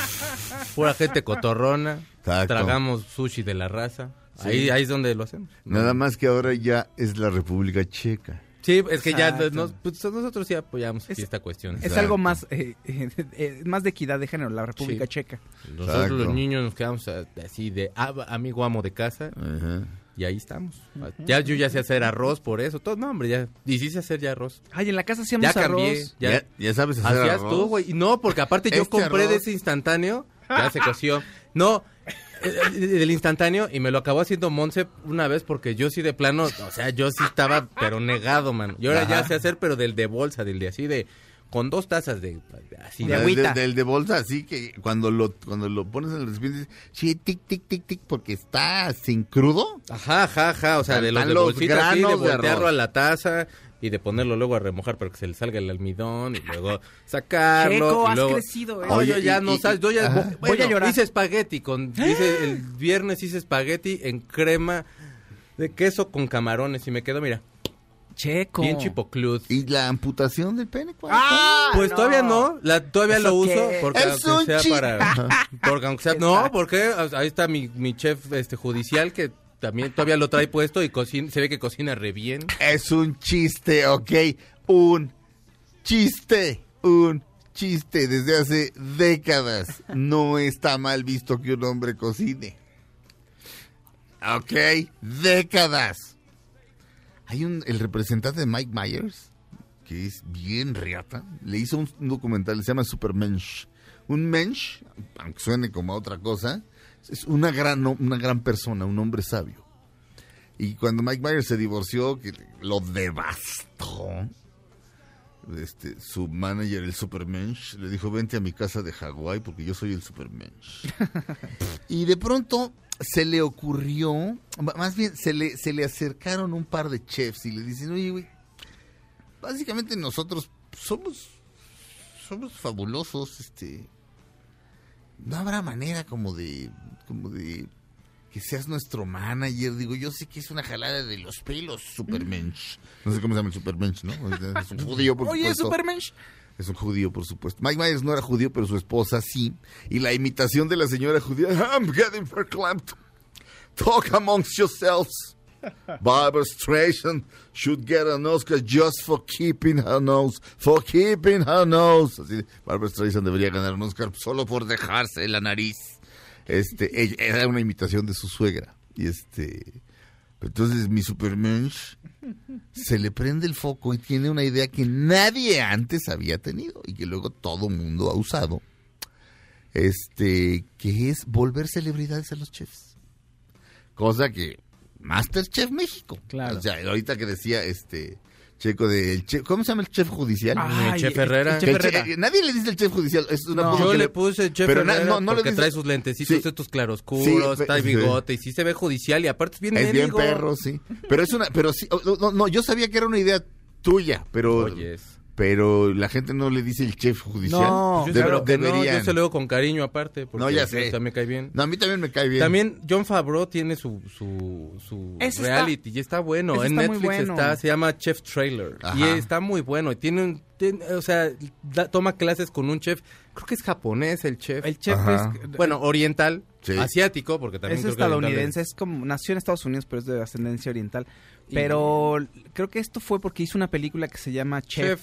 Pura gente cotorrona. Exacto. Tragamos sushi de la raza. Ahí, ahí es donde lo hacemos. Nada más que ahora ya es la República Checa. Sí, es que ya nos- pues, nosotros sí apoyamos Es- esta cuestión. Es Exacto. algo más, eh, eh, eh, más de equidad de género, la República Sí. Checa. Nosotros Exacto. los niños nos quedamos eh, así de amigo amo de casa Ajá. y ahí estamos. Ya yo ya sé hacer arroz por eso. Todo, no, hombre, ya. Y sí sé hacer ya arroz. Ay, en la casa hacíamos Ya cambié. arroz. Ya, Ya, ya sabes hacer hacías arroz? tú, güey. No, porque aparte yo Este compré de ese instantáneo. Ya se coció. No, del instantáneo y me lo acabó haciendo Monse una vez porque yo sí de plano, o sea, yo sí estaba pero negado, man. Yo ahora ya sé hacer pero del de bolsa, del de así de con dos tazas de así De de Del- agüita. Del, de bolsa, así que cuando lo, cuando lo pones en el recipiente, dices, sí, tic, tic, tic, tic, porque está sin crudo. Ajá, ajá, ajá, o sea, de los de así, de granos de voltearlo arroz. a la taza y de ponerlo luego a remojar para que se le salga el almidón y luego sacarlo Checo, y has luego crecido, ¿eh? Yo Oye, ya y- no y- sabes, yo ya bueno, Voy a llorar. hice espagueti con hice el viernes hice espagueti en crema de queso con camarones y me quedó, mira, Checo. bien chipoclud. ¿Y la amputación del pene? ¿cuál ¡Ah! Pues no. todavía no, la, todavía ¿Eso lo uso qué? porque Es aunque un sea para porque aunque sea no, porque ahí está mi, mi chef este judicial que también todavía lo trae puesto y cocina, se ve que cocina re bien. Es un chiste, ok. Un chiste. Un chiste. Desde hace décadas no está mal visto que un hombre cocine. Ok. Décadas. Hay un, el representante de Mike Myers, que es bien riata, le hizo un, documental, se llama Supermensch. Un mensch, aunque suene como otra cosa, es una gran, una gran persona, un hombre sabio. Y cuando Mike Myers se divorció, que lo devastó, este, su manager, el Supermensch, le dijo, vente a mi casa de Hawái porque yo soy el Supermensch. y de pronto se le ocurrió, más bien se le, se le acercaron un par de chefs y le dicen, oye, güey, básicamente nosotros somos, somos fabulosos, este, no habrá manera como de, como de que seas nuestro manager. Digo, yo sé que es una jalada de los pelos, Supermensch. No sé cómo se llama el Supermensch, ¿no? Es un judío, por Oye, supuesto. Supermensch. Es un judío, por supuesto. Mike Myers no era judío, pero su esposa sí. Y la imitación de la señora judía, I'm getting verklempt. Talk amongst yourselves. Barbara Streisand should get an Oscar just for keeping her nose. For keeping her nose. Así, Barbara Streisand debería ganar un Oscar solo por dejarse la nariz. Este, ella- era una imitación de su suegra. Y este... Entonces mi Supermensch se le prende el foco y tiene una idea que nadie antes había tenido y que luego todo mundo ha usado. Este, que es volver celebridades a los chefs. Cosa que Masterchef México. Claro. O sea, ahorita que decía este Checo de el chef, ¿cómo se llama el chef judicial? Ay, Chef el- Herrera. el Chef el che- Herrera. nadie le dice el chef judicial, es una No. Yo le puse chef pero na- Herrera no, no porque dice- trae sus lentecitos, Sí. estos claroscuros, Sí, trae sí. bigote y sí se ve judicial y aparte es bien Es bien perro, sí. Pero es una, pero sí, no, no, yo sabía que era una idea tuya, pero, Oyes. Pero la gente no le dice el chef judicial. No, Yo claro que no, yo se lo hago con cariño aparte porque No, ya pues, sé. también me cae bien. No, a mí también me cae bien. También John Favreau tiene su, su, su está- reality y está bueno. en está Netflix bueno. está, se llama Chef Trailer. Y está muy bueno. Y tiene un, tiene- o sea, da- toma clases con un chef, creo que es japonés el chef. El chef Ajá. es, bueno, oriental, Sí. asiático, porque también es creo que estadounidense, es- es como nació en Estados Unidos, pero es de ascendencia oriental. Y- Pero creo que esto fue porque hizo una película que se llama Chef, Chef.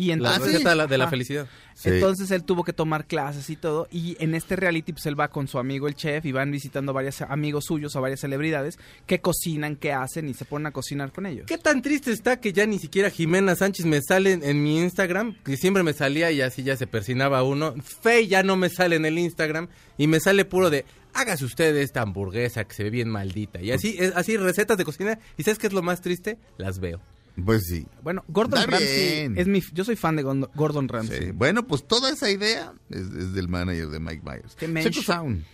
Y La entonces, receta de la- de la Ajá. felicidad. Sí. Entonces él tuvo que tomar clases y todo. Y en este reality, pues él va con su amigo el chef y van visitando varios amigos suyos o varias celebridades que cocinan, que hacen y se ponen a cocinar con ellos. ¿Qué tan triste está que ya ni siquiera Jimena Sánchez me sale en, en mi Instagram? Que siempre me salía y así ya se persinaba uno. Fey ya no me sale en el Instagram y me sale puro de hágase usted esta hamburguesa que se ve bien maldita. Y así, es- así recetas de cocina. ¿Y sabes qué es lo más triste? Las veo. Pues sí. Bueno, Gordon Está Ramsay bien. es mi, yo soy fan de Gordon Ramsay. Sí. Bueno, pues toda esa idea es, es del manager de Mike Myers. Qué. Checo Sound.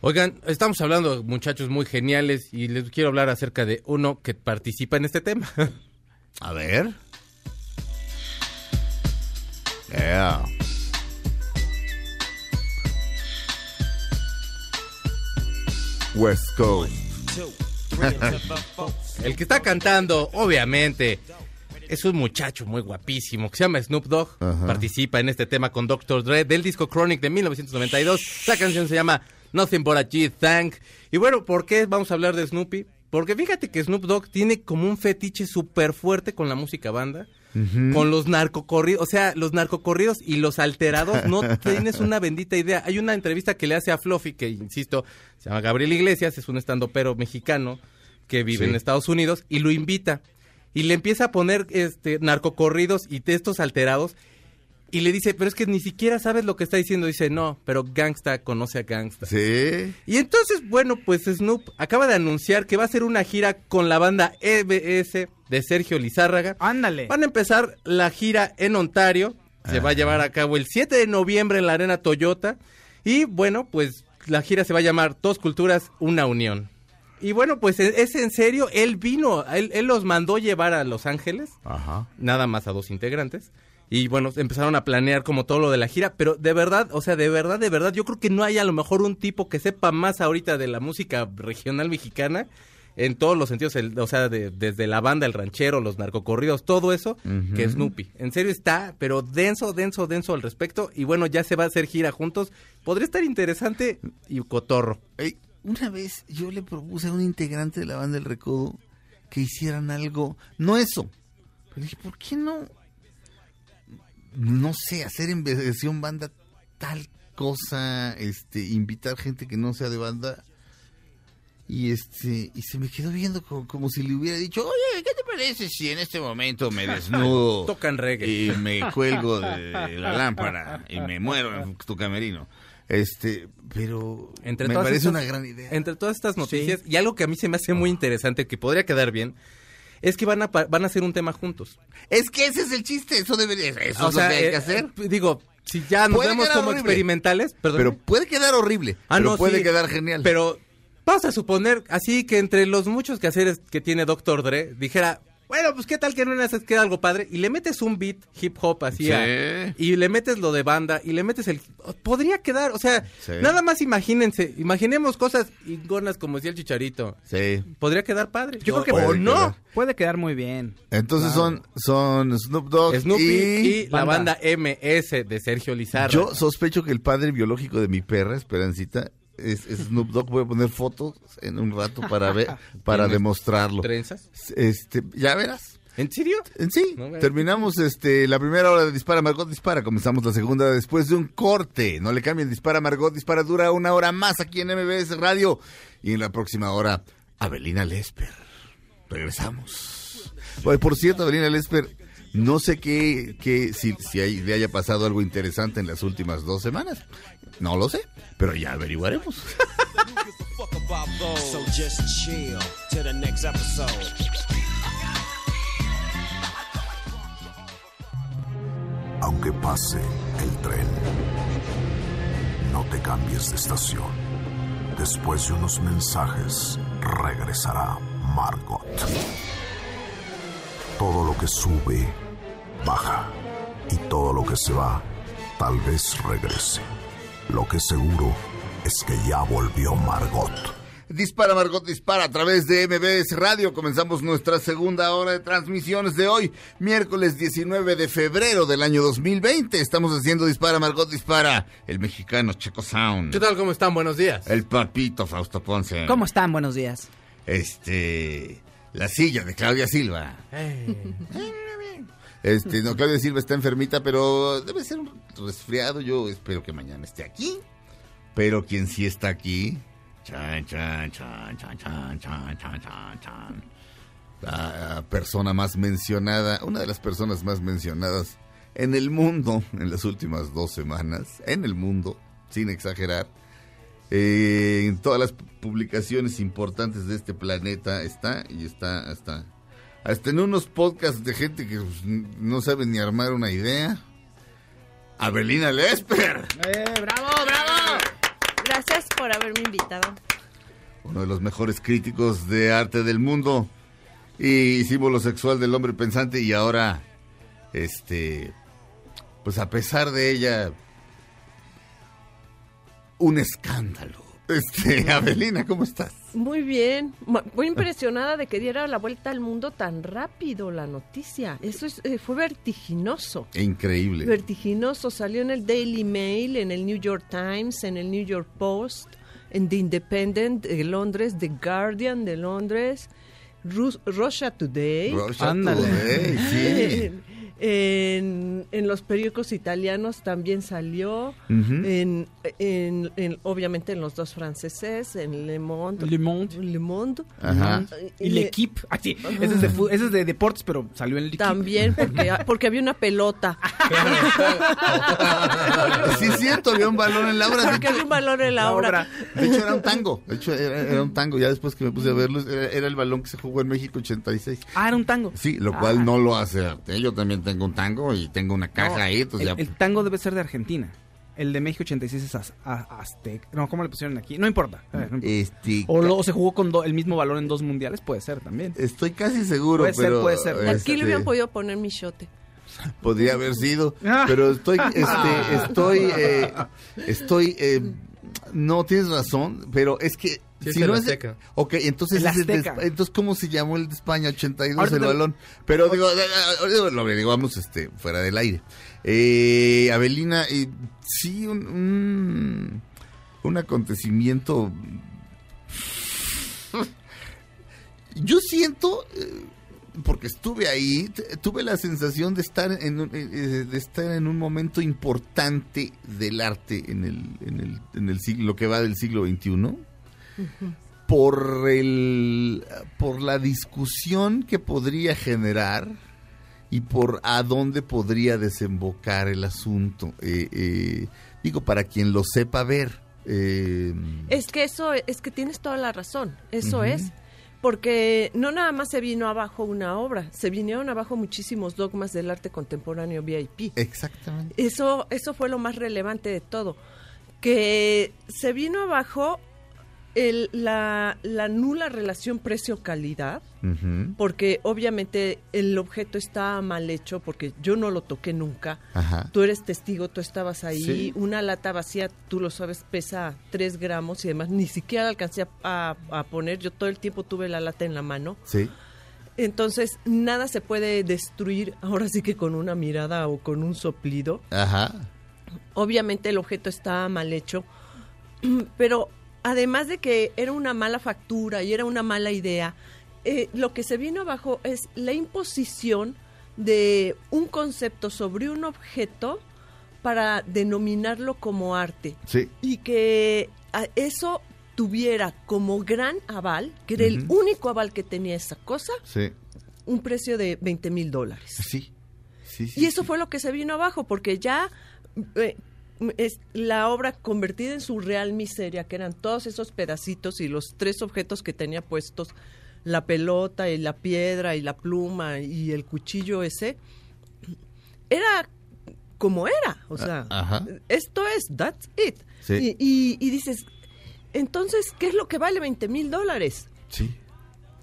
Oigan, estamos hablando de muchachos muy geniales y les quiero hablar acerca de uno que participa en este tema. A ver. Yeah. West Coast. El que está cantando, obviamente, es un muchacho muy guapísimo que se llama Snoop Dogg. Ajá. Participa en este tema con Dr. Dre del disco Chronic de 1992. La canción se llama Nothing But a G Thank. Y bueno, ¿por qué vamos a hablar de Snoopy? Porque fíjate que Snoop Dogg tiene como un fetiche súper fuerte con la música banda. Con los narcocorridos, o sea, los narcocorridos y los alterados, no tienes una bendita idea. Hay una entrevista que le hace a Fluffy, que insisto, se llama Gabriel Iglesias, es un estandopero mexicano que vive Sí. en Estados Unidos, y lo invita. Y le empieza a poner este narcocorridos y textos alterados. Y le dice, pero es que ni siquiera sabes lo que está diciendo. Dice, no, pero Gangsta conoce a Gangsta. Sí. Y entonces, bueno, pues Snoop acaba de anunciar que va a hacer una gira con la banda EBS de Sergio Lizárraga. Ándale. Van a empezar la gira en Ontario. Se va a llevar a cabo el 7 de noviembre en la Arena Toyota. Y bueno, pues la gira se va a llamar Dos Culturas, Una Unión. Y bueno, pues es es en serio, él vino, él, él los mandó llevar a Los Ángeles, Ajá. nada más a dos integrantes. Y bueno, empezaron a planear como todo lo de la gira, pero de verdad, o sea, de verdad, de verdad, yo creo que no hay a lo mejor un tipo que sepa más ahorita de la música regional mexicana en todos los sentidos, el- o sea, de- desde la banda, el ranchero, los narcocorridos, todo eso, que Snoopy. En serio está, pero denso, denso, denso al respecto. Y bueno, ya se va a hacer gira juntos. Podría estar interesante y cotorro. Ey, una vez yo le propuse a un integrante de la banda del Recodo que hicieran algo, no eso, pero dije, ¿por qué no? No sé, hacer en versión banda tal cosa, este, invitar gente que no sea de banda. Y este, y se me quedó viendo como, como si le hubiera dicho, oye, ¿qué te parece si en este momento me desnudo? Tocan reggae. y me cuelgo de la lámpara y me muero en tu camerino. Este, pero Entre me todas parece estas- una gran idea. Entre todas estas noticias, y algo que a mí se me hace muy interesante, que podría quedar bien, es que van a, van a hacer un tema juntos. Es que ese es el chiste, eso debería, eso o es sea, lo que hay eh, que hacer. eh, digo, si ya nos Puede vemos como horrible. experimentales, perdón. Pero puede quedar horrible, Ah, pero no, puede sí, quedar genial. Pero vamos a suponer, así que entre los muchos quehaceres que tiene Doctor Dre, dijera, bueno, pues qué tal que no le haces queda algo padre, y le metes un beat hip hop así, Sí. a- y le metes lo de banda, y le metes el... Podría quedar, o sea, Sí. nada más imagínense, imaginemos cosas ingonas como decía el Chicharito. sí. Podría quedar padre. Yo creo que o no. quedar. Puede quedar muy bien. Entonces son son Snoop Dogg Snoopy y, y, la Banda. banda MS de Sergio Lizarra. yo sospecho que el padre biológico de mi perra, Esperancita, es, es Snoop Dogg. Voy a poner fotos en un rato para ver, para ¿Tienes demostrarlo. ¿Trenzas? Este, ya verás. ¿En serio? En sí, No, terminamos este la primera hora de Dispara Margot Dispara, comenzamos la segunda después de un corte. No le cambien, Dispara Margot Dispara dura una hora más aquí en MBS Radio y en la próxima hora Abelina Lesper. Regresamos. Por cierto, Abelina Lesper, no sé qué, qué si, si hay- le haya pasado algo interesante en las últimas dos semanas. No lo sé, pero ya averiguaremos. Aunque pase el tren, no te cambies de estación. Después de unos mensajes, regresará Margot. Todo lo que sube, baja. Y todo lo que se va, tal vez regrese. Lo que seguro es que ya volvió Margot. Dispara Margot Dispara a través de MBS Radio. Comenzamos nuestra segunda hora de transmisiones de hoy, miércoles 19 de febrero del año 2020. Estamos haciendo Dispara Margot Dispara, el mexicano Checo Sound, ¿Qué tal? ¿Cómo están? Buenos días. el papito Fausto Ponce, ¿Cómo están? Buenos días. este, la silla de Claudia Silva. Este, no, Claudia Silva está enfermita, pero debe ser un resfriado. Yo espero que mañana esté aquí. Pero quien sí está aquí. La persona más mencionada, una de las personas más mencionadas en el mundo en las últimas dos semanas. En el mundo, sin exagerar. Eh, en todas las publicaciones importantes de este planeta está y está hasta hasta en unos podcasts de gente que pues, no sabe ni armar una idea. Abelina Lesper, ¡Eh, bravo, bravo! Gracias por haberme invitado. uno de los mejores críticos de arte del mundo y símbolo sexual del hombre pensante y ahora este pues a pesar de ella un escándalo. Este, Abelina, ¿cómo estás? Muy bien. Mu- Muy impresionada de que diera la vuelta al mundo tan rápido la noticia. Eso es, eh, fue vertiginoso. Increíble. Vertiginoso. Salió en el Daily Mail, en el New York Times, en el New York Post, en The Independent de Londres, The Guardian de Londres, Rus- Russia Today. Russia Ándale. Today, sí. En, en los periódicos italianos también salió, en, en- en- obviamente en los dos franceses, en Le Monde. Le Monde. Le Monde. Ajá. Y L'Equipe. Ah, sí, ese es, de, ese es de deportes, pero salió en el L'Equipe. También porque, porque había una pelota. Sí, es cierto, había un balón en la obra. Porque había un valor en la, La obra. obra. De hecho, era un tango. De hecho, era, era un tango. Ya después que me puse a verlo, era, era el balón que se jugó en México 86. Ah, era un tango. Sí, lo cual Ah. no lo hace arte. Yo también tengo un tango y tengo una caja No, ahí. Entonces el, ya... el tango debe ser de Argentina. El de México 86 es az- a- aztec. No, ¿cómo le pusieron aquí? No importa. Ver, no importa. Este, O, se jugó con do- el mismo valor en dos mundiales, puede ser también. Estoy casi seguro, Puede ser, puede ser. Aquí este, le hubieran podido poner michote. Podría haber sido, pero estoy, este, estoy, eh, estoy, eh, no tienes razón, pero es que Sí, es si el no es Azteca. ok, entonces es de entonces cómo se llamó el de España 82 Ahorita el te- balón, pero digo, eh, eh, digo, lo averiguamos este fuera del aire. Eh, Abelina, eh, sí un, un un acontecimiento yo siento eh, porque estuve ahí, tuve la sensación de estar en un, eh, eh, de estar en un momento importante del arte en el, en el, en el siglo lo que va del siglo XXI por el por la discusión que podría generar y por a dónde podría desembocar el asunto. Eh, eh, digo, para quien lo sepa ver. eh, Es que eso, es que tienes toda la razón. Eso es. Porque no nada más se vino abajo una obra, se vinieron abajo muchísimos dogmas del arte contemporáneo VIP. exactamente. Eso, eso fue lo más relevante de todo. Que se vino abajo el- la, la nula relación precio-calidad, porque obviamente el objeto está mal hecho, porque yo no lo toqué nunca. Ajá. Tú eres testigo, tú estabas ahí. Sí. Una lata vacía, tú lo sabes, pesa 3 gramos y además ni siquiera la alcancé a, a- a poner. Yo todo el tiempo tuve la lata en la mano. Sí. Entonces, nada se puede destruir ahora sí que con una mirada o con un soplido. Ajá. Obviamente el objeto está mal hecho, pero además de que era una mala factura y era una mala idea, eh, lo que se vino abajo es la imposición de un concepto sobre un objeto para denominarlo como arte Sí. y que eso tuviera como gran aval, que era el único aval que tenía esa cosa, Sí. un precio de 20 mil dólares. Sí. Sí, sí, Y eso fue lo que se vino abajo, porque ya eh, es la obra convertida en su real miseria, que eran todos esos pedacitos y los tres objetos que tenía puestos, la pelota y la piedra y la pluma y el cuchillo ese, era como era, o sea, ajá. esto es, that's it. Sí. Y, y- y dices, entonces, ¿qué es lo que vale 20 mil dólares? Sí.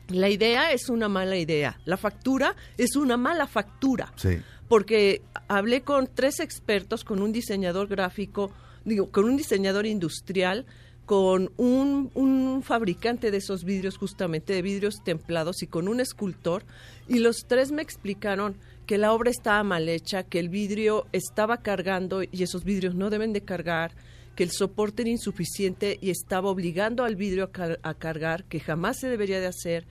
La idea es una mala idea, la factura es una mala factura Sí. porque hablé con tres expertos, con un diseñador gráfico, digo, con un diseñador industrial, con un, un fabricante de esos vidrios, justamente de vidrios templados, y con un escultor, y los tres me explicaron que la obra estaba mal hecha, que el vidrio estaba cargando y esos vidrios no deben de cargar, que el soporte era insuficiente y estaba obligando al vidrio a, car- a cargar, que jamás se debería de hacer,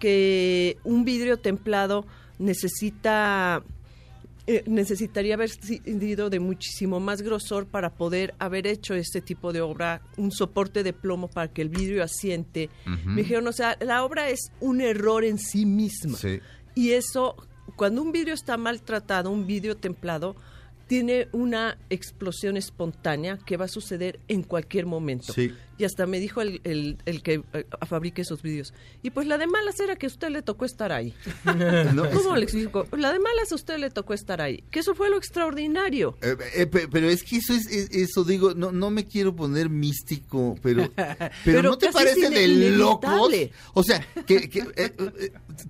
que un vidrio templado necesita eh, necesitaría haber sido de muchísimo más grosor para poder haber hecho este tipo de obra, un soporte de plomo para que el vidrio asiente. Me dijeron, o sea, la obra es un error en sí misma. Sí. Y eso, cuando un vidrio está maltratado, un vidrio templado, tiene una explosión espontánea que va a suceder en cualquier momento. Sí. Y hasta me dijo el, el- el que eh, fabrique esos vidrios. Y pues la de malas era que a usted le tocó estar ahí. No, ¿Cómo le explico? La de malas a usted le tocó estar ahí. Que eso fue lo extraordinario. Eh, eh, pe- pero es que eso es, es- eso digo, no no me quiero poner místico, pero pero, Pero no te parece de locos, o sea, que, que, eh,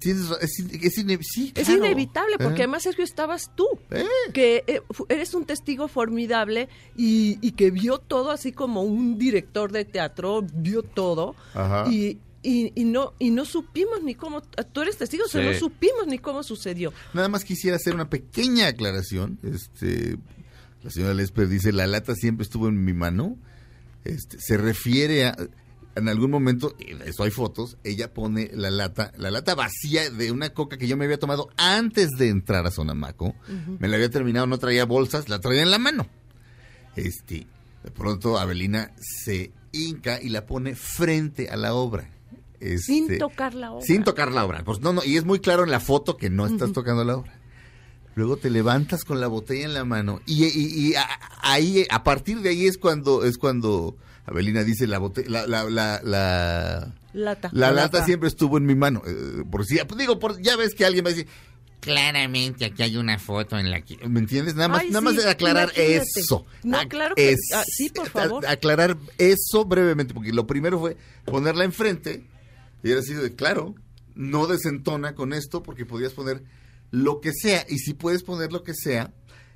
tienes es, es ine- sí, Es inevitable, porque además, Sergio, estabas tú, Eh. que eh, eres un testigo formidable y, y que vio todo así como un director de teatro, vio todo. Ajá. Y, y, y no y no supimos ni cómo, tú eres testigo, o sea, no supimos ni cómo sucedió. Nada más quisiera hacer una pequeña aclaración. Este, la señora Lesper dice, la lata siempre estuvo en mi mano. Este, se refiere a, en algún momento, eso hay fotos, ella pone la lata, la lata vacía de una coca que yo me había tomado antes de entrar a Sonamaco. Ujú. Me la había terminado, no traía bolsas, la traía en la mano. Este, de pronto Abelina se hinca y la pone frente a la obra. Sin Este, tocar la obra. sin tocar la obra. Pues no, no, y es muy claro en la foto que no estás tocando la obra. Luego te levantas con la botella en la mano y, y- y a- ahí, a partir de ahí es cuando es cuando Abelina dice la botella, la, la, la, la, Lata. la lata siempre estuvo en mi mano. Eh, por si, digo, por, ya ves que alguien va a decir, claramente aquí hay una foto en la que, ¿me entiendes? Nada más, Ay, nada más sí, aclarar imagínate. eso. No, Ac- claro que- es- ah, sí, por favor. a- aclarar eso brevemente, porque lo primero fue ponerla enfrente y era así de, claro, no desentona con esto porque podías poner lo que sea. Y si puedes poner lo que sea,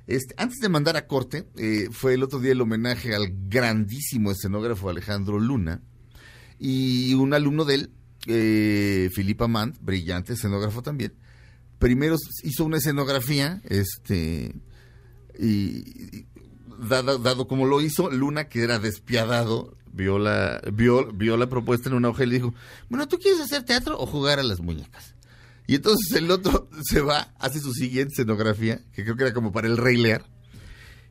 este, antes de mandar a corte, eh, fue el otro día el homenaje al grandísimo escenógrafo Alejandro Luna y un alumno de él, eh, Philip Amand, brillante escenógrafo también. Primero hizo una escenografía, este, y, dado como lo hizo, Luna, que era despiadado, vio la, vio, vio la propuesta en una hoja y le dijo, bueno, ¿tú quieres hacer teatro o jugar a las muñecas? Y entonces el otro se va, hace su siguiente escenografía, que creo que era como para el Rey Lear.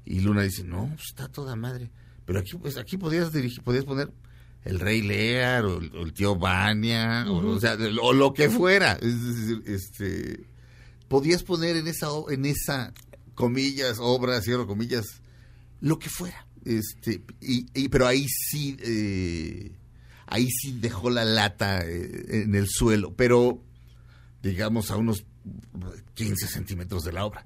Y Luna dice, no, pues está toda madre. Pero aquí, pues aquí podías dirigir, podías poner el Rey Lear o el, o el tío Vania, o, o sea, o lo que fuera. Es decir, este, podías poner en esa, en esa, comillas, obra, cierro comillas, lo que fuera. Este, y, y- pero ahí sí, eh, ahí sí dejó la lata eh, en el suelo, pero digamos a unos 15 centímetros de la obra.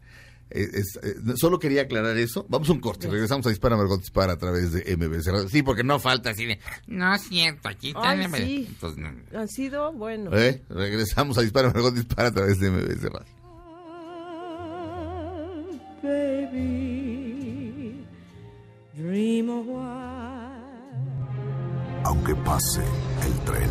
Eh, es- eh, solo quería aclarar eso. Vamos a un corte. Regresamos a Dispara Margot Dispara a través de MBC. Radio. Sí, porque no falta así de. No es cierto, aquí está. Ay, MBC". sí. Entonces, no. Han sido, bueno. ¿Eh? Regresamos a Dispara Margot Dispara a través de MBC Radio. baby. Dream a while. Aunque pase el tren,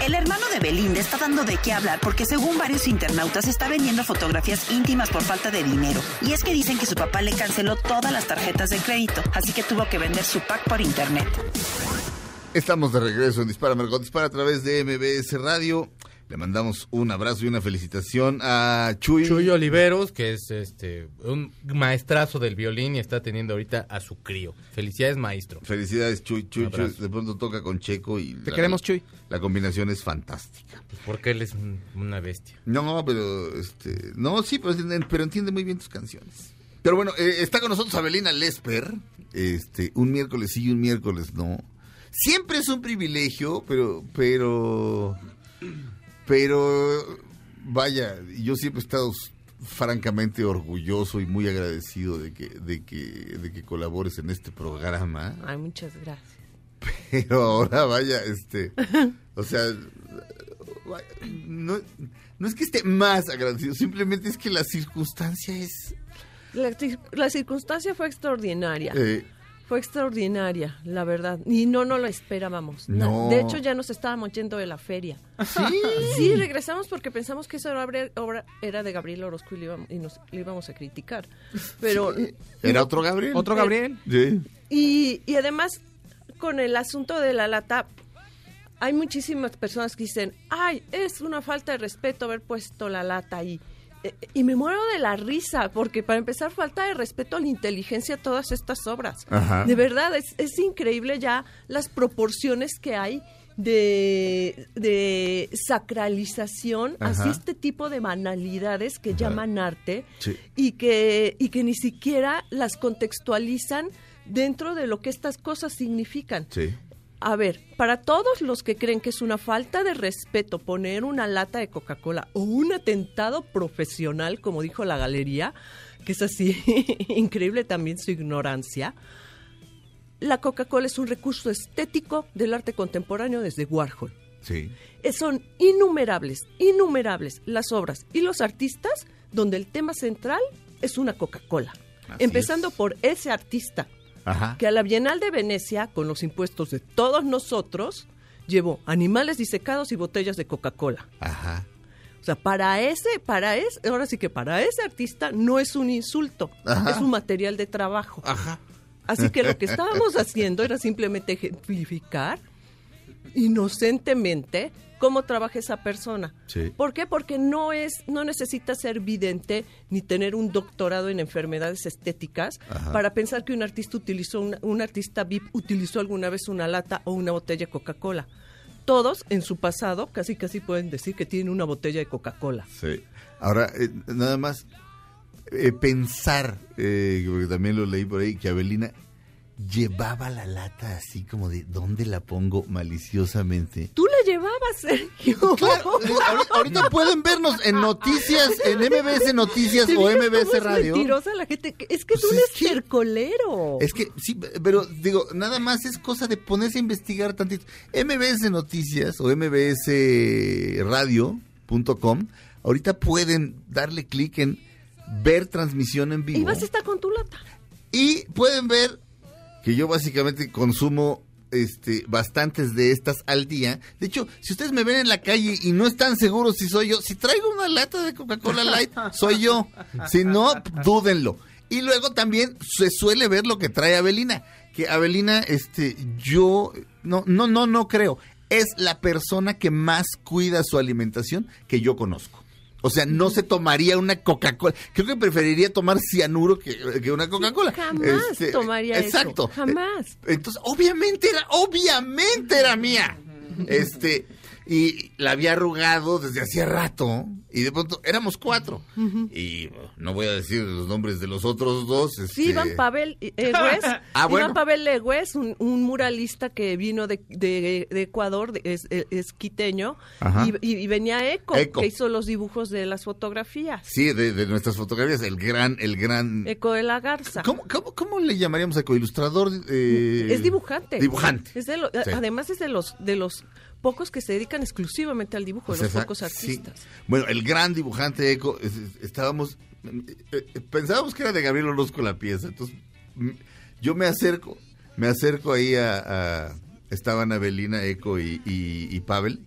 El hermano de Belinda está dando de qué hablar porque según varios internautas está vendiendo fotografías íntimas por falta de dinero. Y es que dicen que su papá le canceló todas las tarjetas de crédito, así que tuvo que vender su pack por internet. Estamos de regreso en Dispara Margot Dispara a través de MBS Radio. Le mandamos un abrazo y una felicitación a Chuy. Chuy Oliveros, que es este un maestrazo del violín y está teniendo ahorita a su crío. Felicidades, maestro. Felicidades, Chuy. Chuy, Chuy de pronto toca con Checo y... Te queremos, Chuy. La combinación es fantástica. Pues porque él es un- una bestia. No, pero este, no, sí, pero, entiende- pero entiende muy bien tus canciones. Pero bueno, eh, está con nosotros Abelina Lesper. Este, un miércoles sí y un miércoles no. Siempre es un privilegio, pero, pero, pero, vaya, yo siempre he estado francamente orgulloso y muy agradecido de que, de que, de que colabores en este programa. Ay, muchas gracias. Pero ahora vaya, este, o sea, no, no es que esté más agradecido, simplemente es que la circunstancia es... La circunstancia fue extraordinaria. eh, Fue extraordinaria, la verdad. Y no, no lo esperábamos. No. De hecho, ya nos estábamos yendo de la feria. Sí. Sí, regresamos porque pensamos que esa obra, obra era de Gabriel Orozco y, le íbamos, y nos le íbamos a criticar. Pero Era otro Gabriel. Otro Gabriel. Sí. Y, y además, con el asunto de la lata, hay muchísimas personas que dicen, ay, es una falta de respeto haber puesto la lata ahí. Eh, Y me muero de la risa, porque para empezar, falta de respeto a la inteligencia de todas estas obras. Ajá. De verdad, es, es increíble ya las proporciones que hay de, de sacralización Ajá. hacia este tipo de banalidades que llaman arte Sí. y que, y que ni siquiera las contextualizan dentro de lo que estas cosas significan. Sí. A ver, para todos los que creen que es una falta de respeto poner una lata de Coca-Cola o un atentado profesional, como dijo la galería, que es así increíble también su ignorancia, la Coca-Cola es un recurso estético del arte contemporáneo desde Warhol. Sí. Son innumerables, innumerables las obras y los artistas donde el tema central es una Coca-Cola. Empezando por ese artista Ajá. que a la Bienal de Venecia, con los impuestos de todos nosotros, llevó animales disecados y botellas de Coca-Cola. Ajá. O sea, para ese, para ese, ahora sí que para ese artista no es un insulto, Ajá. es un material de trabajo. Ajá. Así que lo que estábamos haciendo era simplemente ejemplificar inocentemente cómo trabaja esa persona. Sí. ¿Por qué? Porque no es, no necesita ser vidente ni tener un doctorado en enfermedades estéticas Ajá. para pensar que un artista utilizó una- un artista VIP utilizó alguna vez una lata o una botella de Coca-Cola. Todos en su pasado casi casi pueden decir que tienen una botella de Coca-Cola. Sí. Ahora, eh, nada más eh, pensar, eh, porque también lo leí por ahí, que Abelina llevaba la lata así como de ¿dónde la pongo maliciosamente? Tú la llevabas, Sergio. Claro, ahorita, ahorita pueden vernos en noticias, en MBS Noticias ¿Te o MBS es Radio. mentirosa la gente. Es que Pues tú es eres cercolero. Es que sí, pero digo, nada más es cosa de ponerse a investigar tantito. MBS Noticias o MBS Radio.com, ahorita pueden darle clic en ver transmisión en Y vivo. vas a estar con tu lata. Y pueden ver que yo básicamente consumo este bastantes de estas al día. De hecho, si ustedes me ven en la calle y no están seguros si soy yo, si traigo una lata de Coca-Cola Light, soy yo. Si no, dúdenlo. Y luego también se suele ver lo que trae Avelina, que Avelina este yo no no no no creo, es la persona que más cuida su alimentación que yo conozco. O sea, no se tomaría una Coca-Cola. Creo que preferiría tomar cianuro que, que una Coca-Cola. Jamás Este, tomaría exacto. eso. Jamás. Entonces, obviamente era, obviamente era mía. Este, y la había arrugado desde hacía rato. Y de pronto éramos cuatro. Y no voy a decir los nombres de los otros dos. Sí, este, Iván Pavel eh, Legüez. Ah, bueno. Iván Pavel Legüez, un, un muralista que vino de, de- de Ecuador, de- es, es quiteño, y, venía Eco, Eco. que hizo los dibujos de las fotografías. Sí, de, de nuestras fotografías, el gran, el gran. Eco de la Garza. ¿Cómo, cómo, cómo le llamaríamos a ilustrador? Eh, Es dibujante. Dibujante. Es de lo- Sí. Además es de los, de los pocos que se dedican exclusivamente al dibujo, de los pocos sí. artistas. Bueno, el gran dibujante Eco, es- es- estábamos, eh, eh, pensábamos que era de Gabriel Orozco la pieza, entonces yo me acerco, me acerco ahí a, a- estaban Abelina, Eco y, y, y Pavel,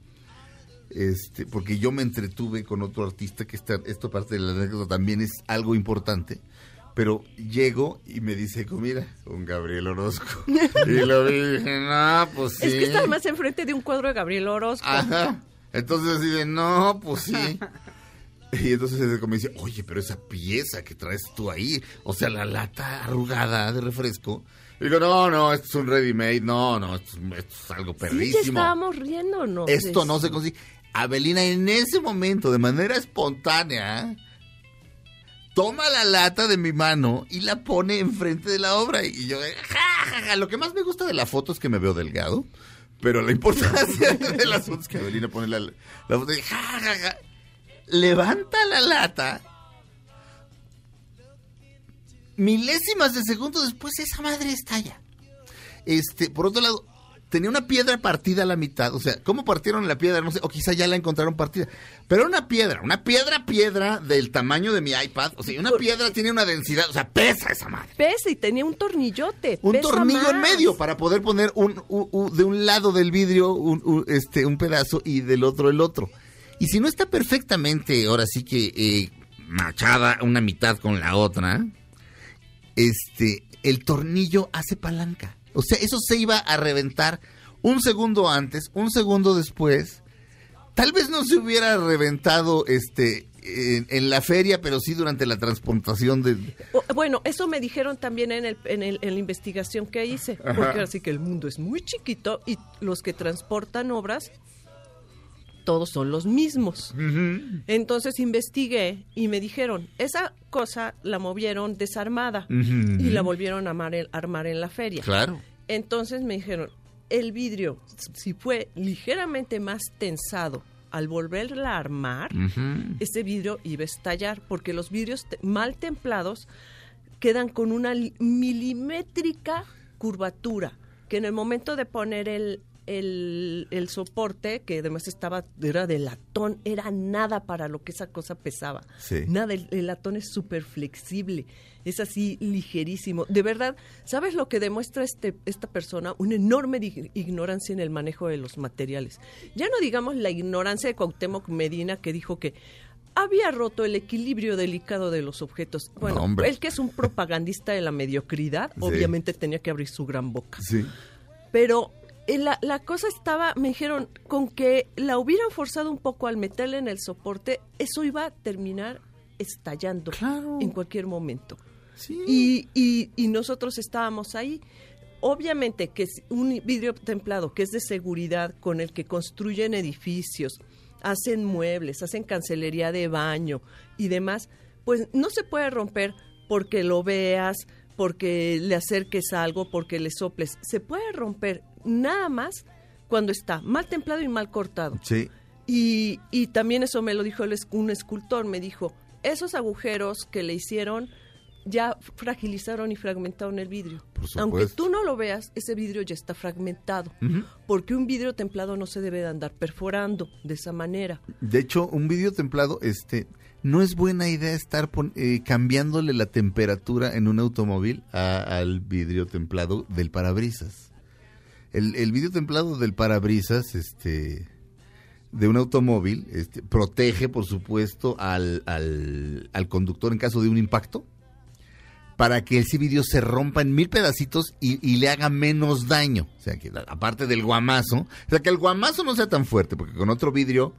este, porque yo me entretuve con otro artista que está, esto parte de la anécdota también es algo importante. Pero llego y me dice, mira, con Gabriel Orozco. y lo vi y dije, no, pues sí. Es que está más enfrente de un cuadro de Gabriel Orozco. Ajá. Entonces así de, no, pues sí. Y entonces me dice, oye, pero esa pieza que traes tú ahí, o sea, la lata arrugada de refresco. Y digo, no, no, esto es un ready made, no, no, esto, es- esto es algo Sí, ya perrísimo. estábamos riéndonos. esto de no eso. se consigue. Abelina en ese momento, de manera espontánea, toma la lata de mi mano y la pone enfrente de la obra. Y yo, ja, ja, ja. lo que más me gusta de la foto es que me veo delgado. Pero la importancia del asunto es que Abelina pone la, foto ja, ja, ja. levanta la lata. Milésimas de segundo después, esa madre estalla. Este, por otro lado, tenía una piedra partida a la mitad. O sea, ¿cómo partieron la piedra? No sé, o quizá ya la encontraron partida. Pero una piedra, una piedra, piedra del tamaño de mi iPad. O sea, una piedra tiene una densidad, o sea, pesa esa madre. Pesa y tenía un tornillote. Un pesa tornillo en medio para poder poner un, u- u- de un lado del vidrio un, u- este, un pedazo y del otro el otro. Y si no está perfectamente, ahora sí que eh, machada una mitad con la otra, este, el tornillo hace palanca. O sea, eso se iba a reventar un segundo antes, un segundo después. Tal vez no se hubiera reventado este en, en la feria, pero sí durante la transportación del... O- Bueno, eso me dijeron también en, el, en, el- en la investigación que hice, Ajá. porque así que el mundo es muy chiquito y los que transportan obras, todos son los mismos. Entonces investigué y me dijeron, esa cosa la movieron desarmada y la volvieron a armar en, armar en la feria. Claro. Entonces me dijeron, el vidrio, si fue ligeramente más tensado al volverla a armar, Ujú. ese vidrio iba a estallar, porque los vidrios te- mal templados quedan con una li- milimétrica curvatura, que en el momento de poner el, el, el soporte, que además estaba, era de latón, era nada para lo que esa cosa pesaba. Sí. Nada, el, el latón es súper flexible, es así ligerísimo. De verdad, ¿sabes lo que demuestra este, esta persona? Una enorme ignorancia en el manejo de los materiales. Ya no digamos la ignorancia de Cuauhtémoc Medina que dijo que había roto el equilibrio delicado de los objetos. Bueno, No, él que es un propagandista de la mediocridad, Sí. obviamente tenía que abrir su gran boca. Sí. Pero la, la cosa estaba, me dijeron, con que la hubieran forzado un poco al meterle en el soporte, eso iba a terminar estallando en cualquier momento. Y, y- y nosotros estábamos ahí. Obviamente que es un vidrio templado que es de seguridad con el que construyen edificios, hacen muebles, hacen cancelería de baño y demás, pues no se puede romper porque lo veas, porque le acerques algo, porque le soples. Se puede romper nada más cuando está mal templado y mal cortado. Sí. Y, y también eso me lo dijo el un escultor, me dijo, esos agujeros que le hicieron ya fragilizaron y fragmentaron el vidrio. Por Aunque tú no lo veas, ese vidrio ya está fragmentado, porque un vidrio templado no se debe de andar perforando de esa manera. De hecho, un vidrio templado, este, no es buena idea estar eh, cambiándole la temperatura en un automóvil a- al vidrio templado del parabrisas. El, el vidrio templado del parabrisas, este, de un automóvil, este, protege, por supuesto, al, al, al conductor en caso de un impacto, para que ese vidrio se rompa en mil pedacitos y, y le haga menos daño. O sea, que aparte del guamazo, o sea, que el guamazo no sea tan fuerte, porque con otro vidrio,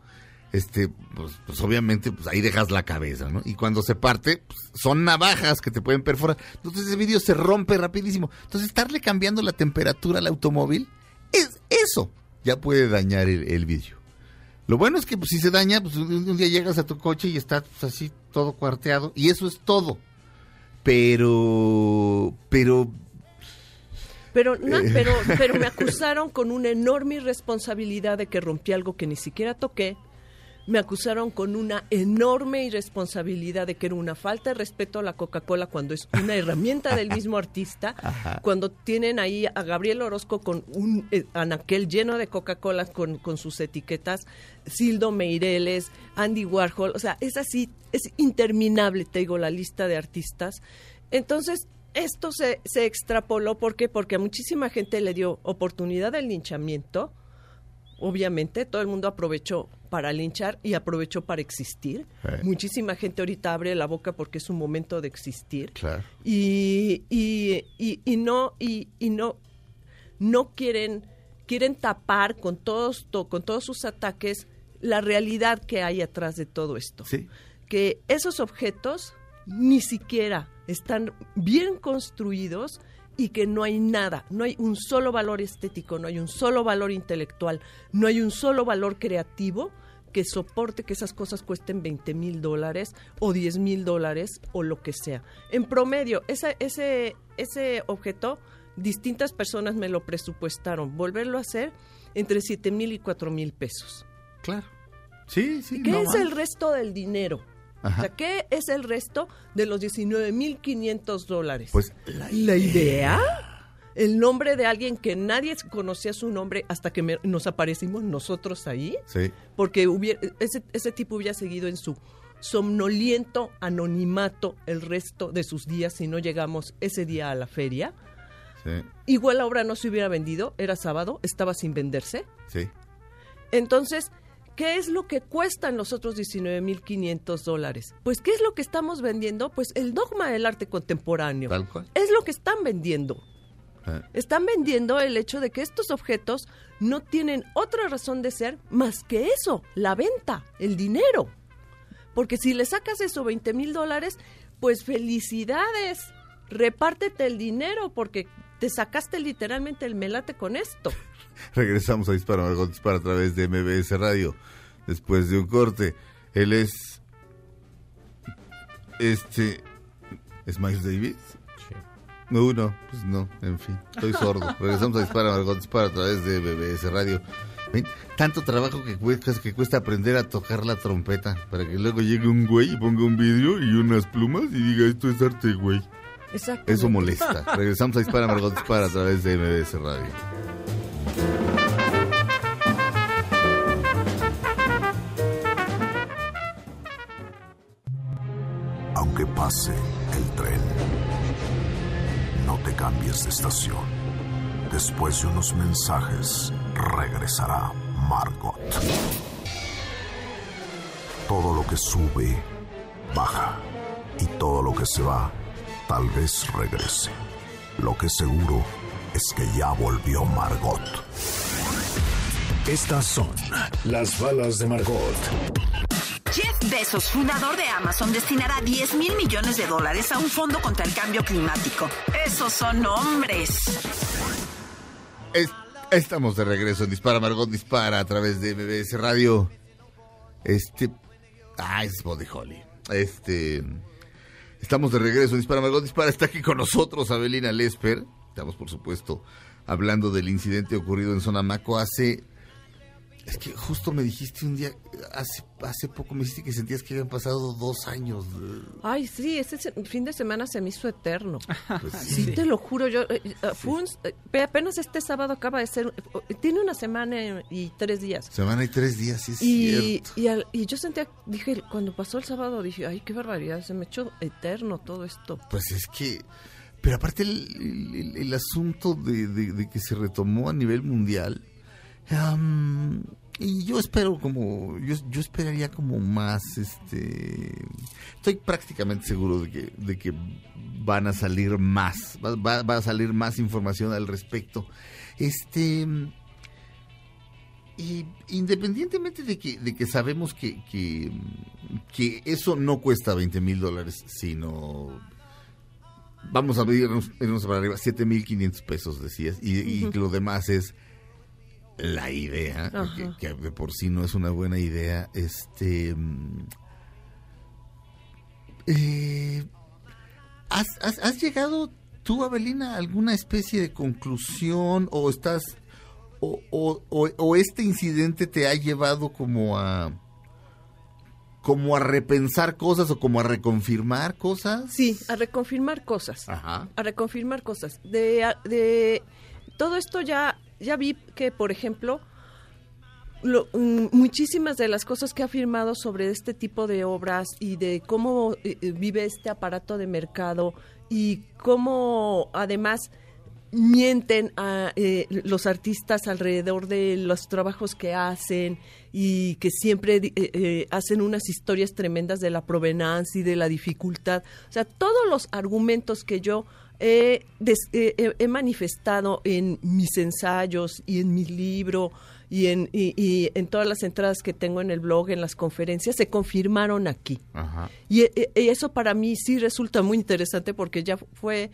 este, pues, pues obviamente, pues ahí dejas la cabeza, ¿no? Y cuando se parte, pues, son navajas que te pueden perforar. Entonces ese vidrio se rompe rapidísimo. Entonces estarle cambiando la temperatura al automóvil, es eso ya puede dañar el, el vidrio. Lo bueno es que pues, si se daña, pues un, día llegas a tu coche y está pues, así todo cuarteado y eso es todo. Pero, pero Pero, no, Eh. pero, pero me acusaron con una enorme irresponsabilidad de que rompí algo que ni siquiera toqué. Me acusaron con una enorme irresponsabilidad de que era una falta de respeto a la Coca-Cola cuando es una herramienta del mismo artista. Cuando tienen ahí a Gabriel Orozco con un eh, anaquel lleno de Coca-Cola con, con sus etiquetas, Sildo Meireles, Andy Warhol. O sea, es así, es interminable, te digo, la lista de artistas. Entonces, esto se, se extrapoló, ¿por qué? Porque a muchísima gente le dio oportunidad del linchamiento. Obviamente, todo el mundo aprovechó para linchar y aprovechó para existir. Eh. Muchísima gente ahorita abre la boca porque es un momento de existir. Claro. Y, y, y, y no, y, y no, no quieren, quieren tapar con todos, to- con todos sus ataques la realidad que hay atrás de todo esto sí. que esos objetos ni siquiera están bien construidos y que no hay nada, no hay un solo valor estético, no hay un solo valor intelectual, no hay un solo valor creativo que soporte que esas cosas cuesten 20 mil dólares o 10 mil dólares o lo que sea. En promedio, ese, ese, ese objeto, distintas personas me lo presupuestaron. Volverlo a hacer entre 7 mil y 4 mil pesos. Claro. Sí, sí. ¿Qué no es el resto del dinero? Ajá. O sea, ¿qué es el resto de los 19.500 dólares? Pues la idea. el nombre de alguien que nadie conocía su nombre hasta que me- nos aparecimos nosotros ahí, Sí. porque hubiera- ese, ese tipo hubiera seguido en su somnoliento anonimato el resto de sus días si no llegamos ese día a la feria. Sí. Igual la obra no se hubiera vendido, era sábado, estaba sin venderse. Sí. Entonces, ¿qué es lo que cuestan los otros 19.500 dólares? Pues, ¿qué es lo que estamos vendiendo? Pues el dogma del arte contemporáneo. Tal cual. Es lo que están vendiendo. Ah, Están vendiendo el hecho de que estos objetos no tienen otra razón de ser más que eso, la venta, el dinero. Porque si le sacas eso, 20 mil dólares, pues felicidades, repártete el dinero porque te sacaste literalmente el melate con esto. Regresamos a Dispara Margot Dispara a través de MBS Radio. Después de un corte. Él es. Este. ¿Es Miles Davis? No, no, pues no, en fin, estoy sordo. Regresamos a Dispara Margot Dispara a través de MBS Radio. Ven, tanto trabajo que cuesta, que cuesta aprender a tocar la trompeta para que luego llegue un güey y ponga un vidrio y unas plumas y diga esto es arte, güey. Exacto. Eso molesta. Regresamos a Dispara Margot Dispara a través de MBS Radio. Aunque pase el tren, no te cambies de estación. Después de unos mensajes, regresará Margot. Todo lo que sube, baja. Y todo lo que se va, tal vez regrese. Lo que seguro es que ya volvió Margot. Estas son las balas de Margot. Jeff Bezos, fundador de Amazon, destinará 10 mil millones de dólares a un fondo contra el cambio climático. Esos son hombres. Es- estamos de regreso en Dispara Margot Dispara a través de MBS Radio. Este. Ah, es Body Holly. Este. Estamos de regreso en Dispara Margot Dispara. Está aquí con nosotros Abelina Lesper. Estamos, por supuesto, hablando del incidente ocurrido en Sonamaco hace. Es que justo me dijiste un día, hace, hace poco me dijiste que sentías que habían pasado dos años. Ay, sí, ese se- fin de semana se me hizo eterno. Pues sí. te lo juro, yo eh, eh, fue un- eh, apenas este sábado acaba de ser, eh, tiene una semana y tres días. Semana y tres días, sí es Y, cierto. y, al- y yo sentía, dije, cuando pasó el sábado, dije, ay, qué barbaridad, se me echó eterno todo esto. Pues es que, pero aparte el, el- asunto de, de- que se retomó a nivel mundial, y yo espero como, yo, yo esperaría como más, este, estoy prácticamente seguro de que, de que van a salir más, va, va- va a salir más información al respecto. Este, y independientemente de que, de que sabemos que, que, que eso no cuesta 20 mil dólares, sino vamos a irnos, irnos para arriba, 7.500 pesos, decías, y, lo demás es la idea, que, que de por sí no es una buena idea. Este. mm, eh, ¿has, has, has llegado tú, Abelina, a alguna especie de conclusión o estás. O, o- o- o este incidente te ha llevado como a. como a repensar cosas o como a reconfirmar cosas? Sí, a reconfirmar cosas. Ajá. a reconfirmar cosas. De, de todo esto ya, ya vi que, por ejemplo, lo- mm, muchísimas de las cosas que ha afirmado sobre este tipo de obras y de cómo eh, eh, vive este aparato de mercado y cómo además mienten a eh, los artistas alrededor de los trabajos que hacen y que siempre eh, eh, hacen unas historias tremendas de la provenancia y de la dificultad. O sea, todos los argumentos que yo he, des- eh, he- manifestado en mis ensayos y en mi libro y en, y- y en todas las entradas que tengo en el blog, en las conferencias, se confirmaron aquí. Ajá. Y eh, eso para mí sí resulta muy interesante porque ya fue,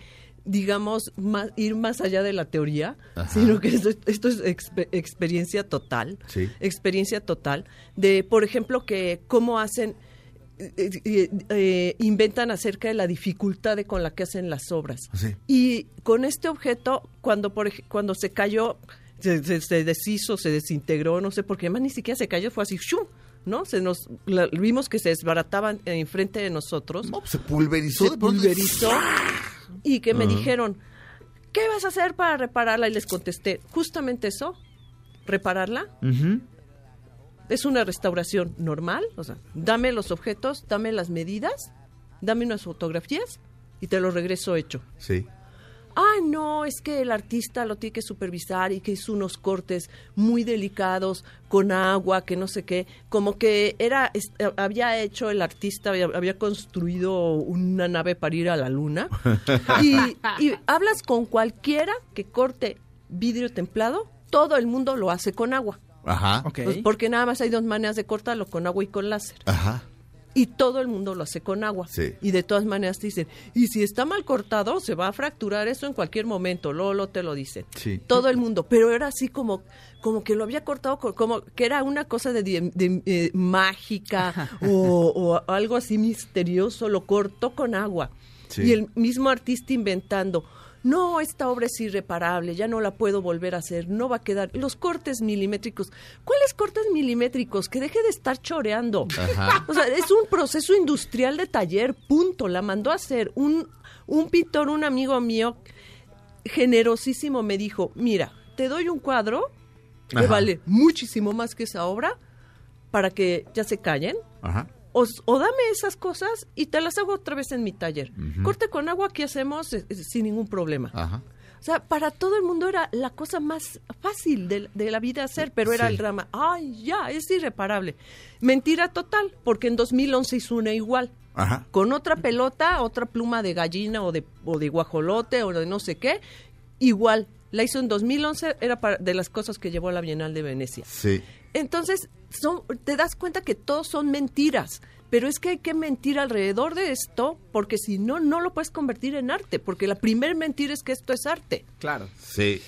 digamos, más, ir más allá de la teoría, Ajá. sino que esto, esto es expe- experiencia total, Sí. experiencia total, de, por ejemplo, que cómo hacen, eh, eh, eh, inventan acerca de la dificultad de con la que hacen las obras. Sí. Y con este objeto, cuando, por, cuando se cayó, se, se- se deshizo, se desintegró, no sé por qué, además ni siquiera se cayó, fue así, ¡shum! ¿no? Se nos, la- vimos que se desbarataban enfrente de nosotros. se pulverizó Se de pulverizó y que me dijeron, ¿qué ¿qué vas a hacer para repararla? Y les contesté, justamente eso, repararla. Es una restauración normal, o sea, dame los objetos, dame las medidas, dame unas fotografías y te lo regreso hecho. Sí. Ah, no, es que el artista lo tiene que supervisar y que hizo unos cortes muy delicados con agua, que no sé qué, como que era, es- eh, había hecho el artista, había, había construido una nave para ir a la luna. y, y hablas con cualquiera que corte vidrio templado, todo el mundo lo hace con agua. Ajá. Pues porque nada más hay dos maneras de cortarlo, con agua y con láser. Ajá. Y todo el mundo lo hace con agua. Sí. Y de todas maneras te dicen, y si está mal cortado, se va a fracturar eso en cualquier momento. Lolo te lo dicen. Sí. Todo el mundo. Pero era así como, como que lo había cortado, co- como que era una cosa de, de, eh, mágica o, o algo así misterioso. Lo cortó con agua. Sí. Y el mismo artista inventando. No, esta obra es irreparable, ya no la puedo volver a hacer, no va a quedar. Los cortes milimétricos. ¿Cuáles cortes milimétricos? Que deje de estar choreando. Ajá. O sea, es un proceso industrial de taller, punto. La mandó a hacer un, un pintor, un amigo mío, generosísimo, me dijo, mira, te doy un cuadro que Ajá. vale muchísimo más que esa obra para que ya se callen. Ajá. O, o dame esas cosas y te las hago otra vez en mi taller. Corte con agua que hacemos eh, eh, sin ningún problema. Ajá. O sea, para todo el mundo era la cosa más fácil de, de la vida hacer, pero era Sí. el drama. Ay, ya, es irreparable. Mentira total, porque en 2011 hizo una igual. Ajá. Con otra pelota, otra pluma de gallina o de, o de guajolote o de no sé qué. Igual. La hizo en 2011, era para- de las cosas que llevó a la Bienal de Venecia. Sí. Entonces, son, te das cuenta que todos son mentiras, pero es que hay que mentir alrededor de esto, porque si no, no lo puedes convertir en arte, porque la primer mentira es que esto es arte. Claro. Sí.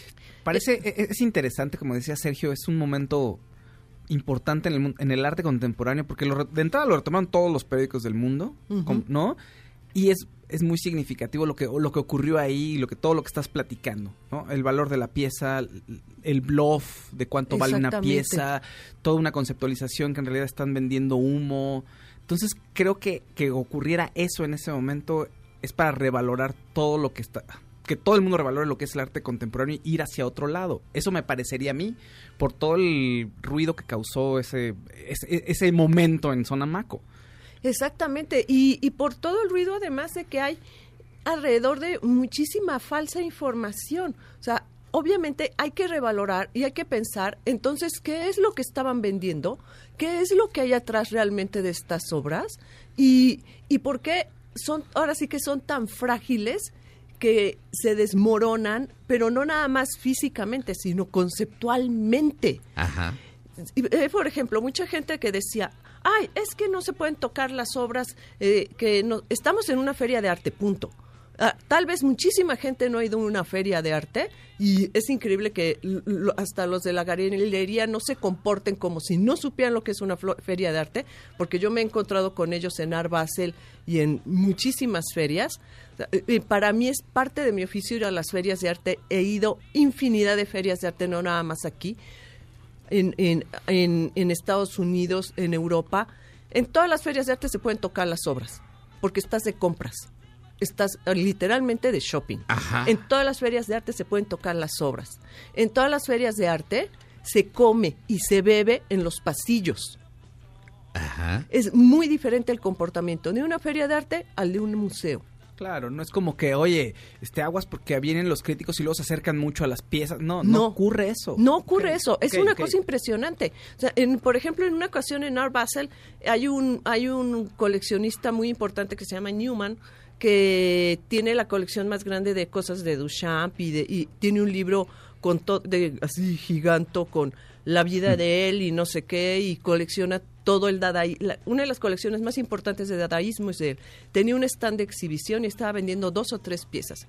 Parece, e- es interesante, como decía Sergio, es un momento importante en el, en el arte contemporáneo, porque lo re- de entrada lo retomaron todos los periódicos del mundo, ¿no? Y es, es muy significativo lo que, lo que ocurrió ahí, lo que, todo lo que estás platicando, ¿no? El valor de la pieza, el- bluff de cuánto vale una pieza, toda una conceptualización que en realidad están vendiendo humo. Entonces creo que, que ocurriera eso en ese momento es para revalorar todo lo que está que todo el mundo revalore lo que es el arte contemporáneo y ir hacia otro lado. Eso me parecería a mí por todo el ruido que causó ese ese, ese momento en Sonamaco. Exactamente, y, y por todo el ruido además de que hay alrededor de muchísima falsa información. O sea, obviamente hay que revalorar y hay que pensar, entonces, ¿qué es lo que estaban vendiendo? ¿Qué es lo que hay atrás realmente de estas obras? ¿Y, y por qué son, ahora sí que son tan frágiles que se desmoronan, pero no nada más físicamente, sino conceptualmente? Ajá. Eh, por ejemplo, mucha gente que decía, ay, es que no se pueden tocar las obras, eh, que no, estamos en una feria de arte, punto. Ah, tal vez muchísima gente no ha ido a una feria de arte y es increíble que hasta los de la galería no se comporten como si no supieran lo que es una feria de arte, porque yo me he encontrado con ellos en Art Basel y en muchísimas ferias. Para mí es parte de mi oficio ir a las ferias de arte. He ido infinidad de ferias de arte, no nada más aquí en, en, en, en Estados Unidos, en Europa. En todas las ferias de arte se pueden tocar las obras, porque estás de compras. Estás eh, literalmente de shopping. Ajá. En todas las ferias de arte se pueden tocar las obras. En todas las ferias de arte se come y se bebe en los pasillos. Ajá. Es muy diferente el comportamiento de una feria de arte al de un museo. Claro, no es como que, oye, este aguas porque vienen los críticos y luego se acercan mucho a las piezas. No, no, No. ocurre eso. No ocurre eso, es una cosa impresionante. O sea, en- por ejemplo, en una ocasión en Art Basel hay un, hay un coleccionista muy importante que se llama Newman que tiene la colección más grande de cosas de Duchamp y, de, y tiene un libro con to- de así giganto con la vida de él y no sé qué y colecciona todo el dadaísmo. Una de las colecciones más importantes de dadaísmo es de él. Tenía un stand de exhibición y estaba vendiendo dos o tres piezas.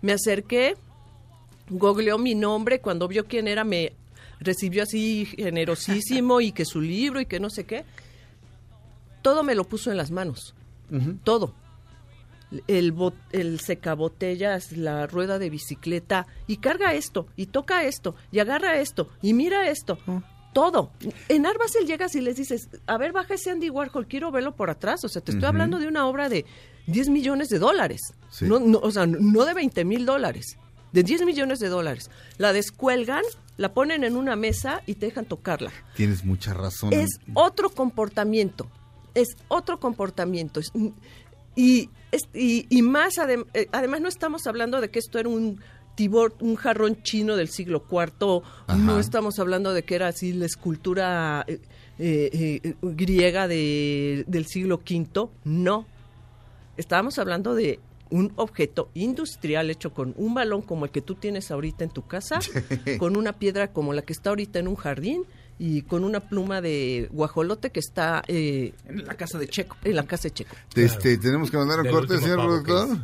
Me acerqué, googleó mi nombre, cuando vio quién era me recibió así generosísimo y que su libro y que no sé qué. Todo me lo puso en las manos, todo. El, bot- el secabotellas, la rueda de bicicleta, y carga esto, y toca esto, y agarra esto, y mira esto. Todo. En Arbacel llegas y les dices, a ver, baja ese Andy Warhol, quiero verlo por atrás. O sea, te estoy hablando de una obra de 10 millones de dólares. Sí. No, no, o sea, no de 20 mil dólares. de 10 millones de dólares. La descuelgan, la ponen en una mesa y te dejan tocarla. Tienes mucha razón. Es otro comportamiento, es otro comportamiento. Y, es- y, y más, adem- eh, además no estamos hablando de que esto era un tibor, un jarrón chino del siglo IV, Ajá. no estamos hablando de que era así la escultura eh, eh, eh, griega de- del siglo V, no. Estábamos hablando de un objeto industrial hecho con un balón como el que tú tienes ahorita en tu casa, con una piedra como la que está ahorita en un jardín y con una pluma de guajolote que está eh, en la casa de Checo. En la casa de Checo. Este, tenemos que mandar un Del corte, señor productor.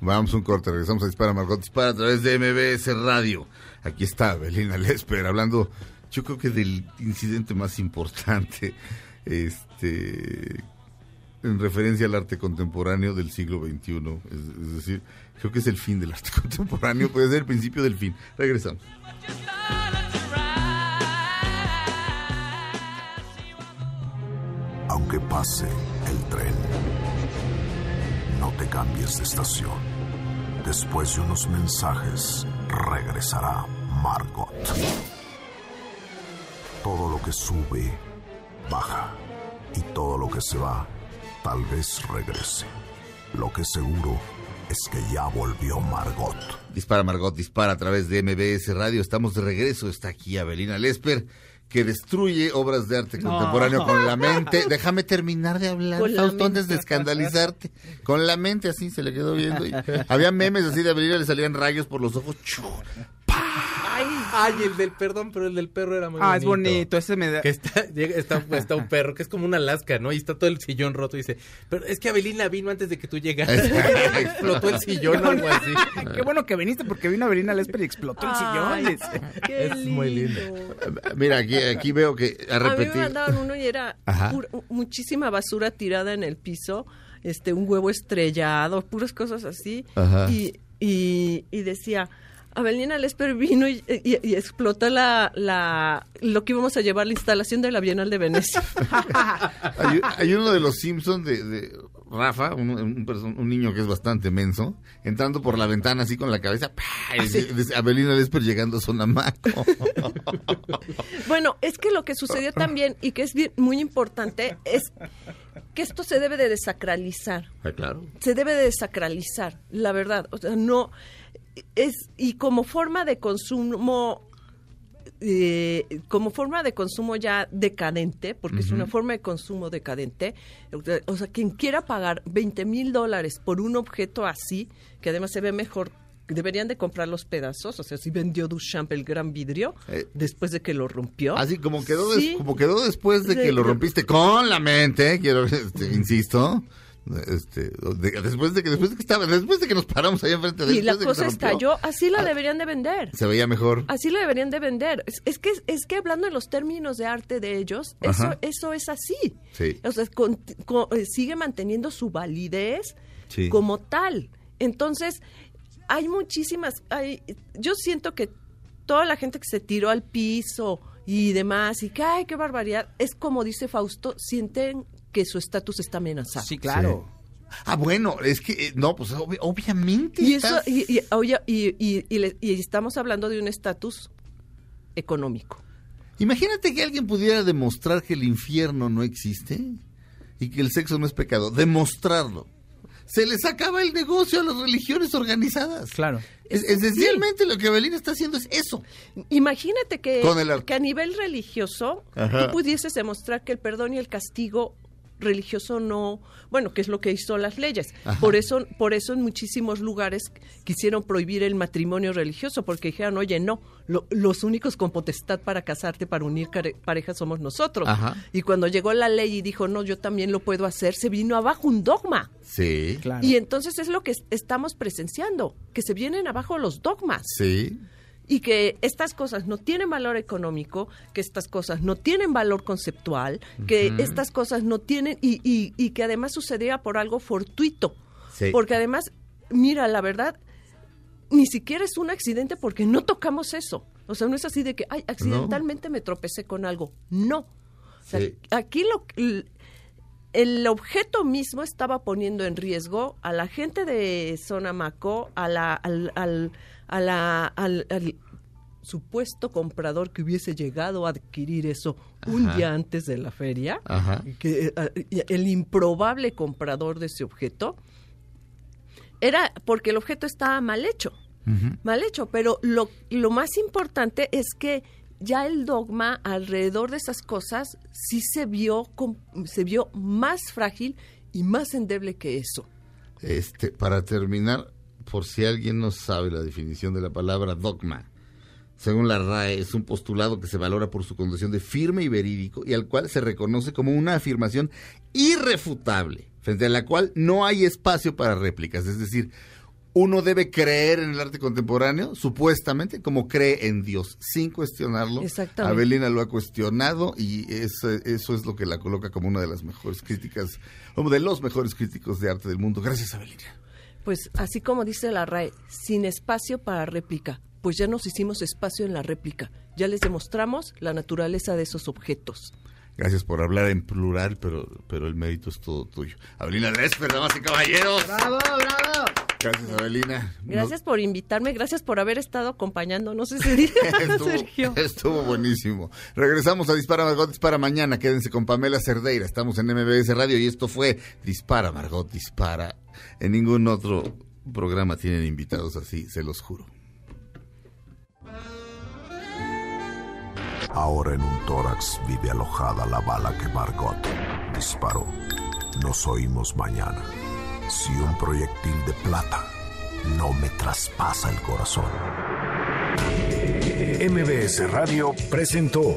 Vamos un corte, regresamos a Dispara Margot Dispara a través de MBS Radio. Aquí está Belina Lesper hablando, yo creo que del incidente más importante, este, en referencia al arte contemporáneo del siglo XXI. Es, es decir, creo que es el fin del arte contemporáneo, puede ser el principio del fin. Regresamos. Aunque pase el tren, no te cambies de estación. Después de unos mensajes, regresará Margot. Todo lo que sube, baja. Y todo lo que se va, tal vez regrese. Lo que seguro es que ya volvió Margot. Dispara Margot, dispara a través de MBS Radio. Estamos de regreso. Está aquí Abelina Lesper, que destruye obras de arte No. contemporáneo con la mente. Déjame terminar de hablar, Fausto, antes de escandalizarte. Con la mente así se le quedó viendo. y había memes así de Abelina, le salían rayos por los ojos. ¡Chu! Ay, el del perdón, pero el del perro era muy Ah, bonito. es bonito, ese me da... Que está, está, está un perro que es como una Alaska, ¿no? Y está todo el sillón roto y dice, pero es que Abelina vino antes de que tú llegaras. Explotó el sillón o algo así. Qué bueno que viniste porque vino Avelina Lesper y explotó el Ay, sillón. qué Es muy lindo. Mira, aquí, aquí veo que a A mí me repetir. mandaron uno y era muchísima basura tirada en el piso, este, un huevo estrellado, puras cosas así. Ajá. Y, y, y decía, Avelina Lesper vino y, y- y explotó la, la, lo que íbamos a llevar, la instalación de la Bienal de Venecia. Hay, hay uno de los Simpsons de, de Rafa, un, un perso- un niño que es bastante menso, entrando por la ventana así con la cabeza. ¡pah! Y Abelina Lesper llegando a Sonamaco. Bueno, es que lo que sucedió también y que es bien- muy importante es que esto se debe de desacralizar. Ah, claro. se debe de desacralizar, la verdad. O sea, no es y como forma de consumo eh, como forma de consumo ya decadente, porque es una forma de consumo decadente, o sea, quien quiera pagar 20 mil dólares por un objeto así, que además se ve mejor, deberían de comprar los pedazos, o sea, si vendió Duchamp el gran vidrio, Eh, después de que lo rompió. Así como quedó, des- como quedó después de que lo rompiste con la mente, quiero, este, insisto. Este, de- después de que después de que estaba después de que nos paramos ahí enfrente de y la cosa estalló, así la deberían de vender. se veía mejor Así lo deberían de vender. Es, es que es que hablando en los términos de arte de ellos, eso Ajá. eso es así. sí O sea, con- con- eh, sigue manteniendo su validez Sí. como tal. Entonces, hay muchísimas hay yo siento que toda la gente que se tiró al piso y demás y que ay, qué barbaridad, es como dice Fausto, sienten que su estatus está amenazado. Sí, claro. ah bueno es que eh, no pues obvi- obviamente Y eso estás- y, y- oye, y- y- y le- y estamos hablando de un estatus económico. Imagínate que alguien pudiera demostrar que el infierno no existe y que el sexo no es pecado. Demostrarlo. Se les acaba el negocio a las religiones organizadas. Claro. Es, esencialmente lo que Abelina está haciendo es eso. Imagínate que, Con el arte. que a nivel religioso Ajá. tú pudieses demostrar que el perdón y el castigo religioso no, bueno, que es lo que hizo las leyes. Ajá. Por eso, por eso en muchísimos lugares quisieron prohibir el matrimonio religioso, porque dijeron, oye, no, lo- los únicos con potestad para casarte, para unir parejas somos nosotros. Ajá. Y cuando llegó la ley y dijo, no, yo también lo puedo hacer, se vino abajo un dogma. Sí. Y entonces es lo que es- estamos presenciando, que se vienen abajo los dogmas Sí. Y que estas cosas no tienen valor económico, que estas cosas no tienen valor conceptual, que estas cosas no tienen y, y- y que además sucedía por algo fortuito. Sí. Porque además, mira, la verdad, ni siquiera es un accidente porque no tocamos eso. O sea, no es así de que, ay, accidentalmente me tropecé con algo. No. O sea, Sí. aquí lo, el, el objeto mismo estaba poniendo en riesgo a la gente de Sonamaco, a la, al, al- a la, al, al supuesto comprador que hubiese llegado a adquirir eso un Ajá. día antes de la feria, que, eh, el improbable comprador de ese objeto, era porque el objeto estaba mal hecho mal hecho, pero lo, lo más importante es que ya el dogma alrededor de esas cosas sí se vio, com- se vio más frágil y más endeble que eso. Este, para terminar, por si alguien no sabe la definición de la palabra dogma, según la RAE, es un postulado que se valora por su condición de firme y verídico y al cual se reconoce como una afirmación irrefutable, frente a la cual no hay espacio para réplicas. Es decir, uno debe creer en el arte contemporáneo, supuestamente, como cree en Dios, sin cuestionarlo. Exactamente. Abelina lo ha cuestionado y eso, eso es lo que la coloca como una de las mejores críticas, como de los mejores críticos de arte del mundo. Gracias, Abelina. Pues así como dice la RAE, sin espacio para réplica, pues ya nos hicimos espacio en la réplica, ya les demostramos la naturaleza de esos objetos. Gracias por hablar en plural, pero, pero el mérito es todo tuyo. Abelina Lesper, damas y caballeros. ¡Bravo, bravo! Gracias, Abelina. Gracias por invitarme, gracias por haber estado acompañándonos ese día, estuvo, Sergio. estuvo buenísimo. Regresamos a Dispara Margot Dispara mañana. Quédense con Pamela Cerdeira. Estamos en MBS Radio y esto fue Dispara Margot Dispara. En ningún otro programa tienen invitados así, se los juro. Ahora en un tórax vive alojada la bala que Margot disparó. Nos oímos mañana. Si un proyectil de plata no me traspasa el corazón. MBS Radio presentó